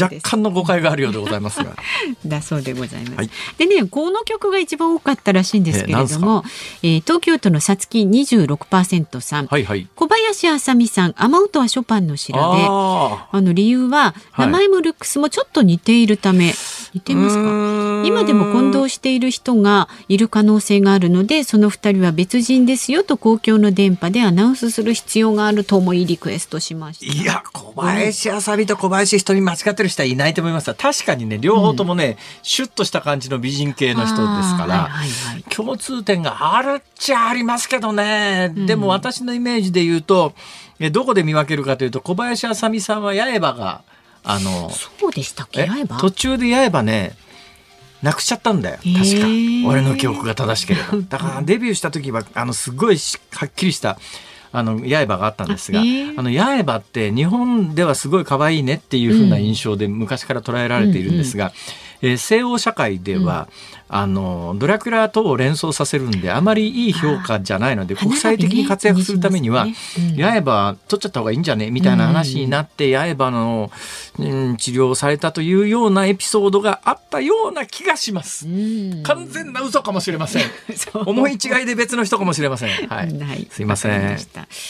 若干の誤解があるようでございますが。だそうでございます。はい、でね、この曲が一番多かったらしいんですけれども、えー、東京都のさつき26%さん、はいはい、小林あさみさん、天音はショパンの調べあの理由は名前もルックスもちょっと似ているため、はい、似てますか？今でも混同している人がいる可能性があるのでその二人は別人ですよと公共の電波でアナウンスする必要があると思いリクエストしました。いや小林あさみと小林人に間違ってる人はいないと思います確かにね両方ともね、うん、シュッとした感じの美人系の人ですから、はいはいはい、共通点があるっちゃありますけどね、うん、でも私のイメージで言うとえどこで見分けるかというと小林あさみさんは八重歯があのそうでしたっけ？途中で刃ねなくしちゃったんだよ。確か。俺の記憶が正しければ。だからデビューした時はあのすごいはっきりしたあの刃があったんですが、あの刃って日本ではすごい可愛いねっていう風な印象で昔から捉えられているんですが、うんうんえー、西欧社会では、うん、あのドラキュラとを連想させるんであまりいい評価じゃないので国際的に活躍するためには、ねうん、刃取っちゃった方がいいんじゃねみたいな話になって、うん、刃の、うん、治療をされたというようなエピソードがあったような気がします。完全な嘘かもしれません。思い違いで別の人かもしれません。はい。はい、すいません。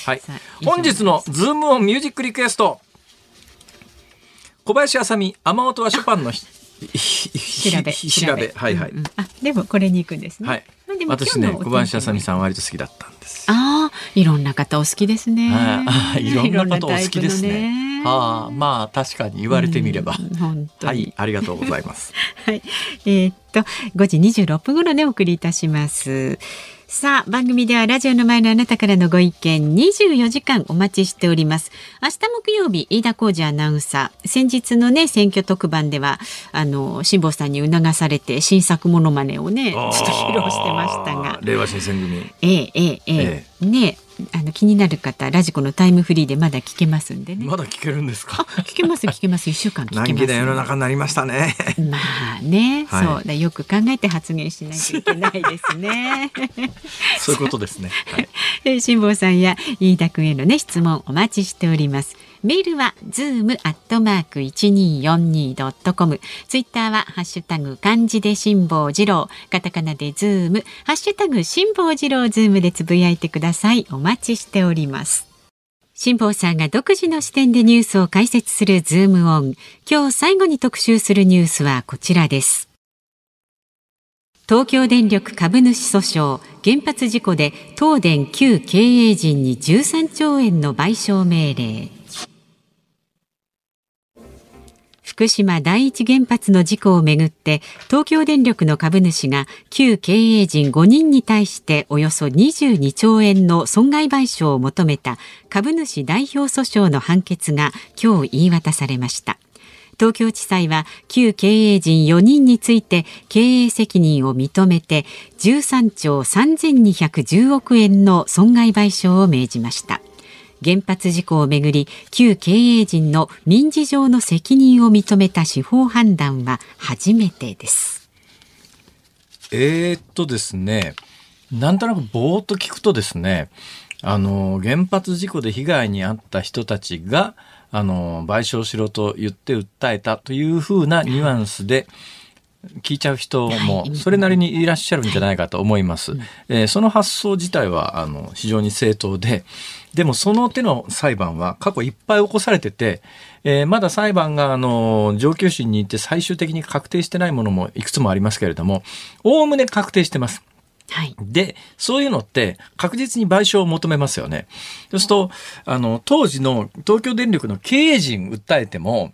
はい。本日のズームオンミュージックリクエスト。小林あさみ、雨音はショパンの調べ調べはいはい、あでもこれに行くんですね、はい、私ね小林あさみさん割と好きだったんですああいろんな方お好きですねあいろんな方お好きですねああまあ確かに言われてみれば、はいありがとうございますはいえー、っと5時26分頃でお送りいたしますさあ番組ではラジオの前のあなたからのご意見24時間お待ちしております。明日木曜日飯田浩二アナウンサー。先日のね選挙特番ではあの辛坊さんに促されて新作ものまねをねちょっと披露してましたが。令和新選組。ええええ。ええ。ねあの気になる方ラジコのタイムフリーでまだ聞けますんでね。まだ聞けるんですか？聞けます聞けます一週間聞けます。難儀な世の中になりましたね。まあね、はい、そうだよく考えて発言しないといけないですね。そういうことですね。はい、え辛坊さんや飯田君へのね質問お待ちしております。メールはズームアットマーク一二四二ドットコム。ツイッターはハッシュタグ漢字で辛坊治郎、カタカナでズーム、ハッシュタグ辛坊治郎ズームでつぶやいてください。お待ちしております。辛坊さんが独自の視点でニュースを解説するズームオン。今日最後に特集するニュースはこちらです。東京電力株主訴訟原発事故で東電旧経営陣に13兆円の賠償命令福島第一原発の事故をめぐって東京電力の株主が旧経営陣5人に対しておよそ22兆円の損害賠償を求めた株主代表訴訟の判決が今日言い渡されました。東京地裁は旧経営陣4人について経営責任を認めて13兆3210億円の損害賠償を命じました。原発事故をめぐり旧経営陣の民事上の責任を認めた司法判断は初めてです。えー、っとですねなんとなくぼーっと聞くとですねあの原発事故で被害に遭った人たちがあの賠償しろと言って訴えたというふうなニュアンスで、聞いちゃう人もそれなりにいらっしゃるんじゃないかと思います。えー、その発想自体はあの非常に正当で、でもその手の裁判は過去いっぱい起こされてて、えー、まだ裁判があの上級審に行って最終的に確定してないものもいくつもありますけれども、おおむね確定してます。はい、で、そういうのって確実に賠償を求めますよね。そうすると、あの、当時の東京電力の経営陣訴えても、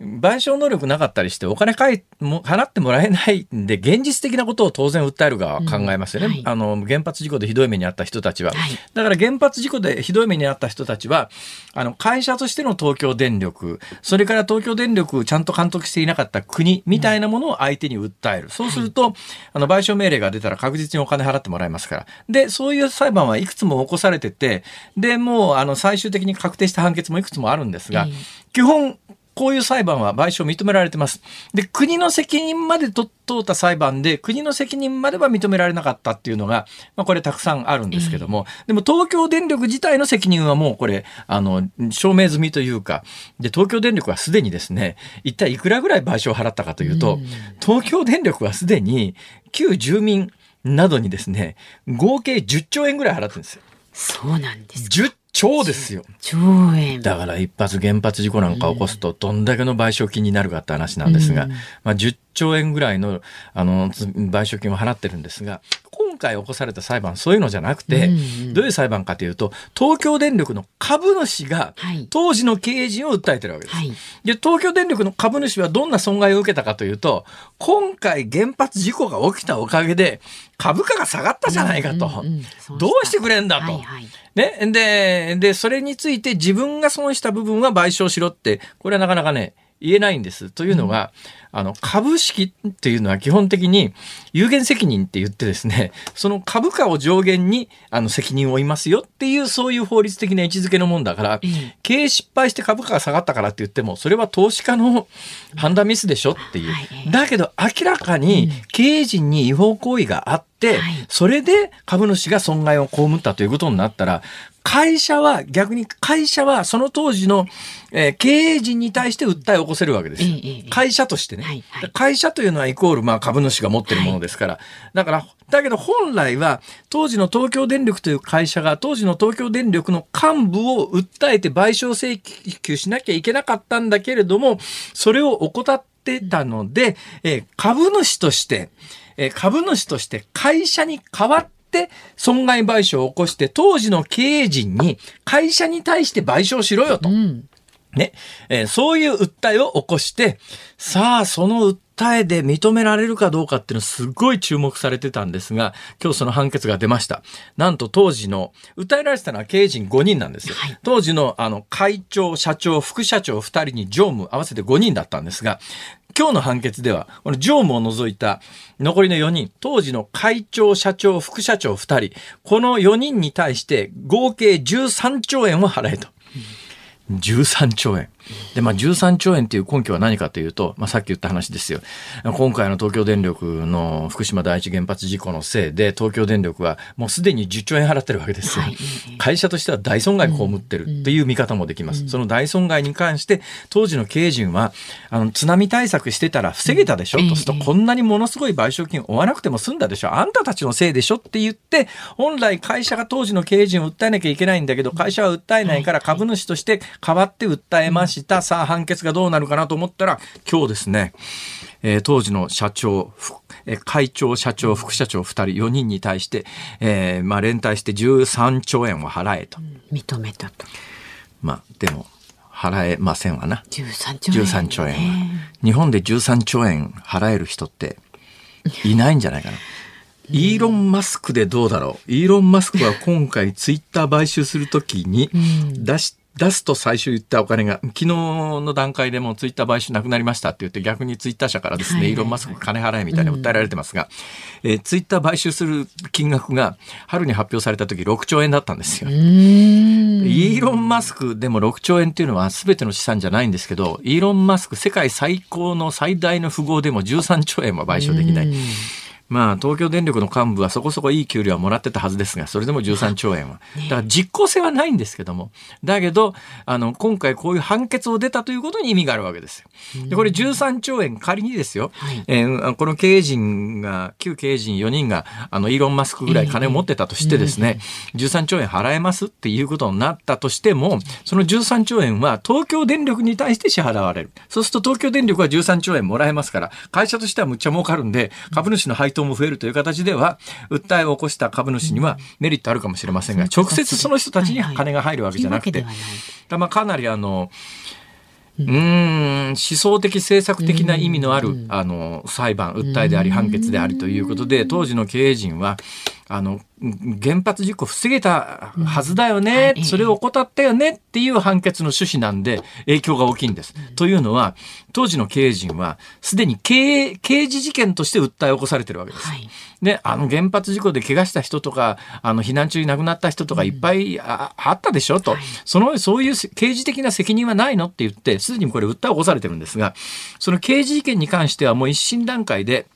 賠償能力なかったりしてお金かいも払ってもらえないんで現実的なことを当然訴える側は考えますよね、うんはい、あの原発事故でひどい目に遭った人たちは、はい、だから原発事故でひどい目に遭った人たちはあの会社としての東京電力それから東京電力ちゃんと監督していなかった国みたいなものを相手に訴える、うん、そうすると、あの賠償命令が出たら確実にお金払ってもらえますから。でそういう裁判はいくつも起こされててでもうあの最終的に確定した判決もいくつもあるんですが、基本こういう裁判は賠償認められてます。で、国の責任までと通った裁判で、国の責任までは認められなかったっていうのが、まあ、これたくさんあるんですけども、でも東京電力自体の責任はもうこれ、あの、証明済みというか、で、東京電力はすでにですね、一体いくらぐらい賠償を払ったかというと、東京電力はすでに旧住民などにですね、合計10兆円ぐらい払ってるんですよ。そうなんです10超ですよ。超円。だから一発原発事故なんか起こすとどんだけの賠償金になるかって話なんですが、うん、まあ10兆円ぐらいのあの賠償金を払ってるんですが、今回起こされた裁判そういうのじゃなくて、うんうん、どういう裁判かというと、東京電力の株主が当時の経営陣を訴えてるわけです。はい、で、東京電力の株主はどんな損害を受けたかというと、今回原発事故が起きたおかげで株価が下がったじゃないかと。うんうんうん、どうしてくれんだと。はいはいね。で、で、それについて自分が損した部分は賠償しろって、これはなかなかね、言えないんです。というのが、あの、株式っていうのは基本的に有限責任って言ってですね、その株価を上限にあの責任を負いますよっていうそういう法律的な位置づけのもんだから、経営失敗して株価が下がったからって言っても、それは投資家の 判断ミスでしょっていう。だけど明らかに経営陣に違法行為があって、それで株主が損害を被ったということになったら、会社は、逆に会社はその当時の、えー、経営陣に対して訴えを起こせるわけです。会社としてね、はいはい、会社というのはイコールまあ株主が持ってるものですから。はい、だから、だけど本来は当時の東京電力という会社が当時の東京電力の幹部を訴えて賠償請求しなきゃいけなかったんだけれども、それを怠ってたので、えー、株主として、えー、株主として会社に代わってって損害賠償を起こして当時の経営陣に会社に対して賠償しろよと。うん、ね、えー、そういう訴えを起こして、さあ、その訴えで認められるかどうかっていうのすごい注目されてたんですが、今日その判決が出ました。なんと当時の、訴えられてたのは経営陣5人なんですよ。はい、当時のあの会長、社長、副社長2人に常務合わせて5人だったんですが、今日の判決では、この常務を除いた残りの4人、当時の会長、社長、副社長2人、この4人に対して合計13兆円を払えと。13兆円。で、まあ、13兆円っていう根拠は何かというと、まあ、さっき言った話ですよ。今回の東京電力の福島第一原発事故のせいで、東京電力はもうすでに10兆円払ってるわけですよ。はい、会社としては大損害被ってるっていう見方もできます。うん、その大損害に関して、当時の経営陣は、あの、津波対策してたら防げたでしょ、うん、とすると、こんなにものすごい賠償金を負わなくても済んだでしょあんたたちのせいでしょって言って、本来会社が当時の経営陣を訴えなきゃいけないんだけど、会社は訴えないから株主として代わって訴えました。さあ、判決がどうなるかなと思ったら、今日ですね、えー、当時の社長、え会長、社長、副社長2人、4人に対して、えー、まあ、連帯して13兆円を払えと。認めたと。まあ、でも、払えませんわな。13兆円、13兆円は。日本で13兆円払える人っていないんじゃないかな。イーロン・マスクでどうだろう。イーロン・マスクは今回ツイッター買収するときに出し出すと最初言ったお金が、昨日の段階でもツイッター買収なくなりましたって言って逆にツイッター社からですね、イーロン・マスク金払えみたいに訴えられてますが、うん、えー、ツイッター買収する金額が春に発表された時6兆円だったんですよ。イーロン・マスクでも6兆円っていうのは全ての資産じゃないんですけど、イーロン・マスク世界最高の最大の富豪でも13兆円は賠償できない。まあ、東京電力の幹部はそこそこいい給料はもらってたはずですが、それでも13兆円は。だから実効性はないんですけども、だけど、あの、今回こういう判決を出たということに意味があるわけですよ。で、これ13兆円仮にですよ、はい、えー、この経営陣が、旧経営陣4人が、あの、イーロン・マスクぐらい金を持ってたとしてですね、13兆円払えますっていうことになったとしても、その13兆円は東京電力に対して支払われる。そうすると東京電力は13兆円もらえますから、会社としてはむっちゃ儲かるんで、株主の配当も増えるという形では、訴えを起こした株主にはメリットあるかもしれませんが、直接その人たちに金が入るわけじゃなくて、まあ、かなりあの、うん。思想的政策的な意味のある、あの裁判訴えであり判決でありということで当時の経営陣はあの原発事故防げたはずだよね、うん、それを怠ったよねっていう判決の趣旨なんで影響が大きいんです。うん、というのは当時の経営陣はすでに刑刑事事件として訴えを起こされてるわけです。はい、であの原発事故で怪我した人とかあの避難中に亡くなった人とかいっぱいあ,、ったでしょと、はい、そのそういう刑事的な責任はないの？って言ってすでにこれ訴えを起こされてるんですがその刑事事件に関してはもう一審段階で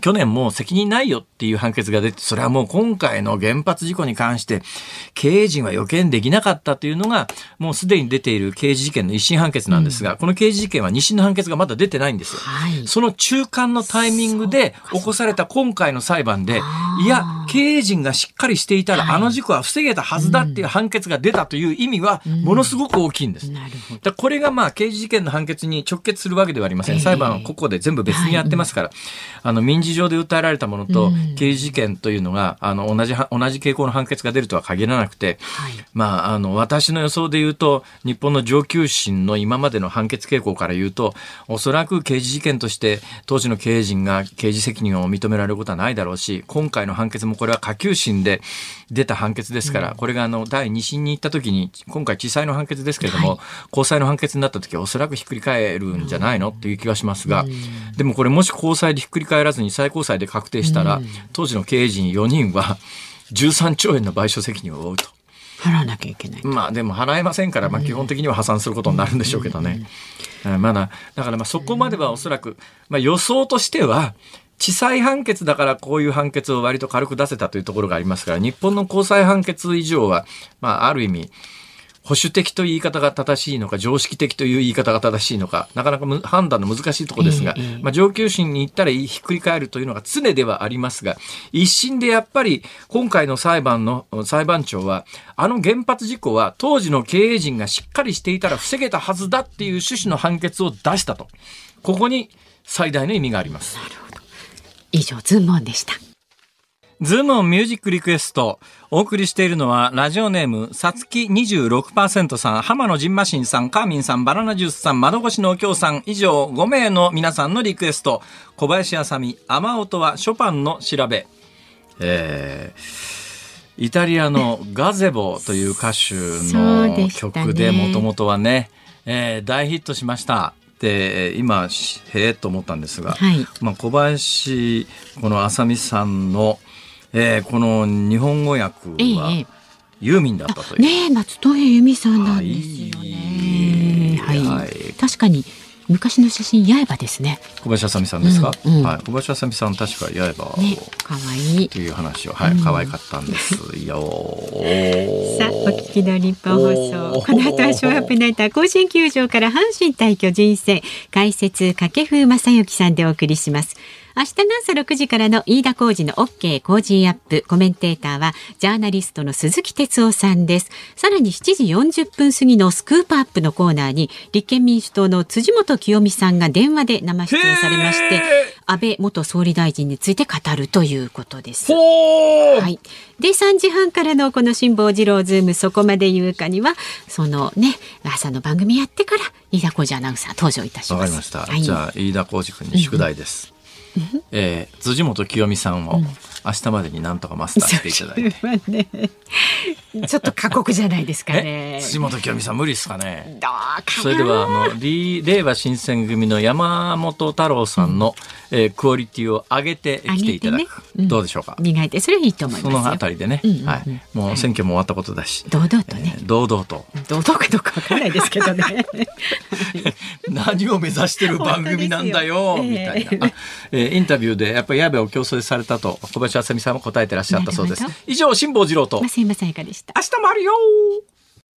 去年も責任ないよっていう判決が出て、それはもう今回の原発事故に関して、経営陣は予見できなかったというのが、もうすでに出ている刑事事件の一審判決なんですが、うん、この刑事事件は二審の判決がまだ出てないんですよ。はい、その中間のタイミングで起こされた今回の裁判で、いや、経営陣がしっかりしていたら、あの事故は防げたはずだっていう判決が出たという意味は、ものすごく大きいんです。だこれがまあ、刑事事件の判決に直結するわけではありません。裁判はここで全部別にやってますから、あの、民民事上で訴えられたものと刑事事件というのが、あの同じ同じ傾向の判決が出るとは限らなくて、はい、まああの私の予想で言うと日本の上級審の今までの判決傾向から言うとおそらく刑事事件として当時の経営陣が刑事責任を認められることはないだろうし今回の判決もこれは下級審で出た判決ですから、うん、これがあの第2審に行った時に今回地裁の判決ですけれども、はい、高裁の判決になった時はおそらくひっくり返るんじゃないの？っていう気がしますが、うん、でもこれもし高裁でひっくり返らずに最高裁で確定したら、うん、当時の経営陣4人は13兆円の賠償責任を負うと。払わなきゃいけない。まあでも払えませんから、まあ基本的には破産することになるんでしょうけどね。まだ、だからまあそこまではおそらく、まあ予想としては、地裁判決だからこういう判決を割と軽く出せたというところがありますから、日本の高裁判決以上は、まあある意味、保守的という言い方が正しいのか、常識的という言い方が正しいのか、なかなか判断の難しいところですが、えー、まあ、上級審に行ったらひっくり返るというのが常ではありますが、一審でやっぱり今回の裁判の裁判長は、あの原発事故は当時の経営陣がしっかりしていたら防げたはずだっていう趣旨の判決を出したと。ここに最大の意味があります。以上、ズームオンでした。ズームオンミュージックリクエスト。お送りしているのは、ラジオネーム、さつき26%さん、浜野ジンマシンさん、カーミンさん、バナナジュースさん、窓越しのお京さん、以上5名の皆さんのリクエスト。小林あさみ、雨音はショパンの調べ。えー、イタリアのガゼボという歌手の曲でもともとはね、えー、大ヒットしました。で今へえと思ったんですが、はい、まあ、小林このあさみさんのえー、この日本語訳は、ユーミンだったという。ね松任谷由実さんなんですよね。はい、はい、確かに昔の写真刃ですね。小林あさみさんですか？うんうん、はい、小林あさみさん確か刃ね、可愛いという話をはい可愛かったんですよ。さあお聞きの日本放送この後はショーアップナイター甲子園球場から阪神対巨人戦解説掛布正幸さんでお送りします。明日の朝6時からの飯田浩二の OK 工事アップ。コメンテーターはジャーナリストの鈴木哲夫さんです。さらに7時40分過ぎのスクープアップのコーナーに立憲民主党の辻元清美さんが電話で生出演されまして安倍元総理大臣について語るということです。はい。で3時半からのこの辛坊治郎ズームそこまで言うかにはそのね朝の番組やってから飯田浩二アナウンサー登場いたします。わかりました、はい、じゃあ飯田浩二君に宿題です、うんえー、辻元清美さんを。明日までになんとかマスターしていただいて、ね、ちょっと過酷じゃないですかね。辻元清美さん無理ですかね。それではあの令和新選組の山本太郎さんの、うん、えー、クオリティを上げてきていただく、ねうん、どうでしょうか？磨いて。それいいと思いますそのあたりでね、うんうんうん、はい、もう選挙も終わったことだし、堂々とね、えー、堂々と。堂々かどうかわからないですけどね。何を目指してる番組なんだよ、みたいな、えー、インタビューでやっぱり矢部を競争されたと小林あさみさんも答えてらっしゃったそうです。以上辛坊治郎と。増山さやかでした？明日もあるよ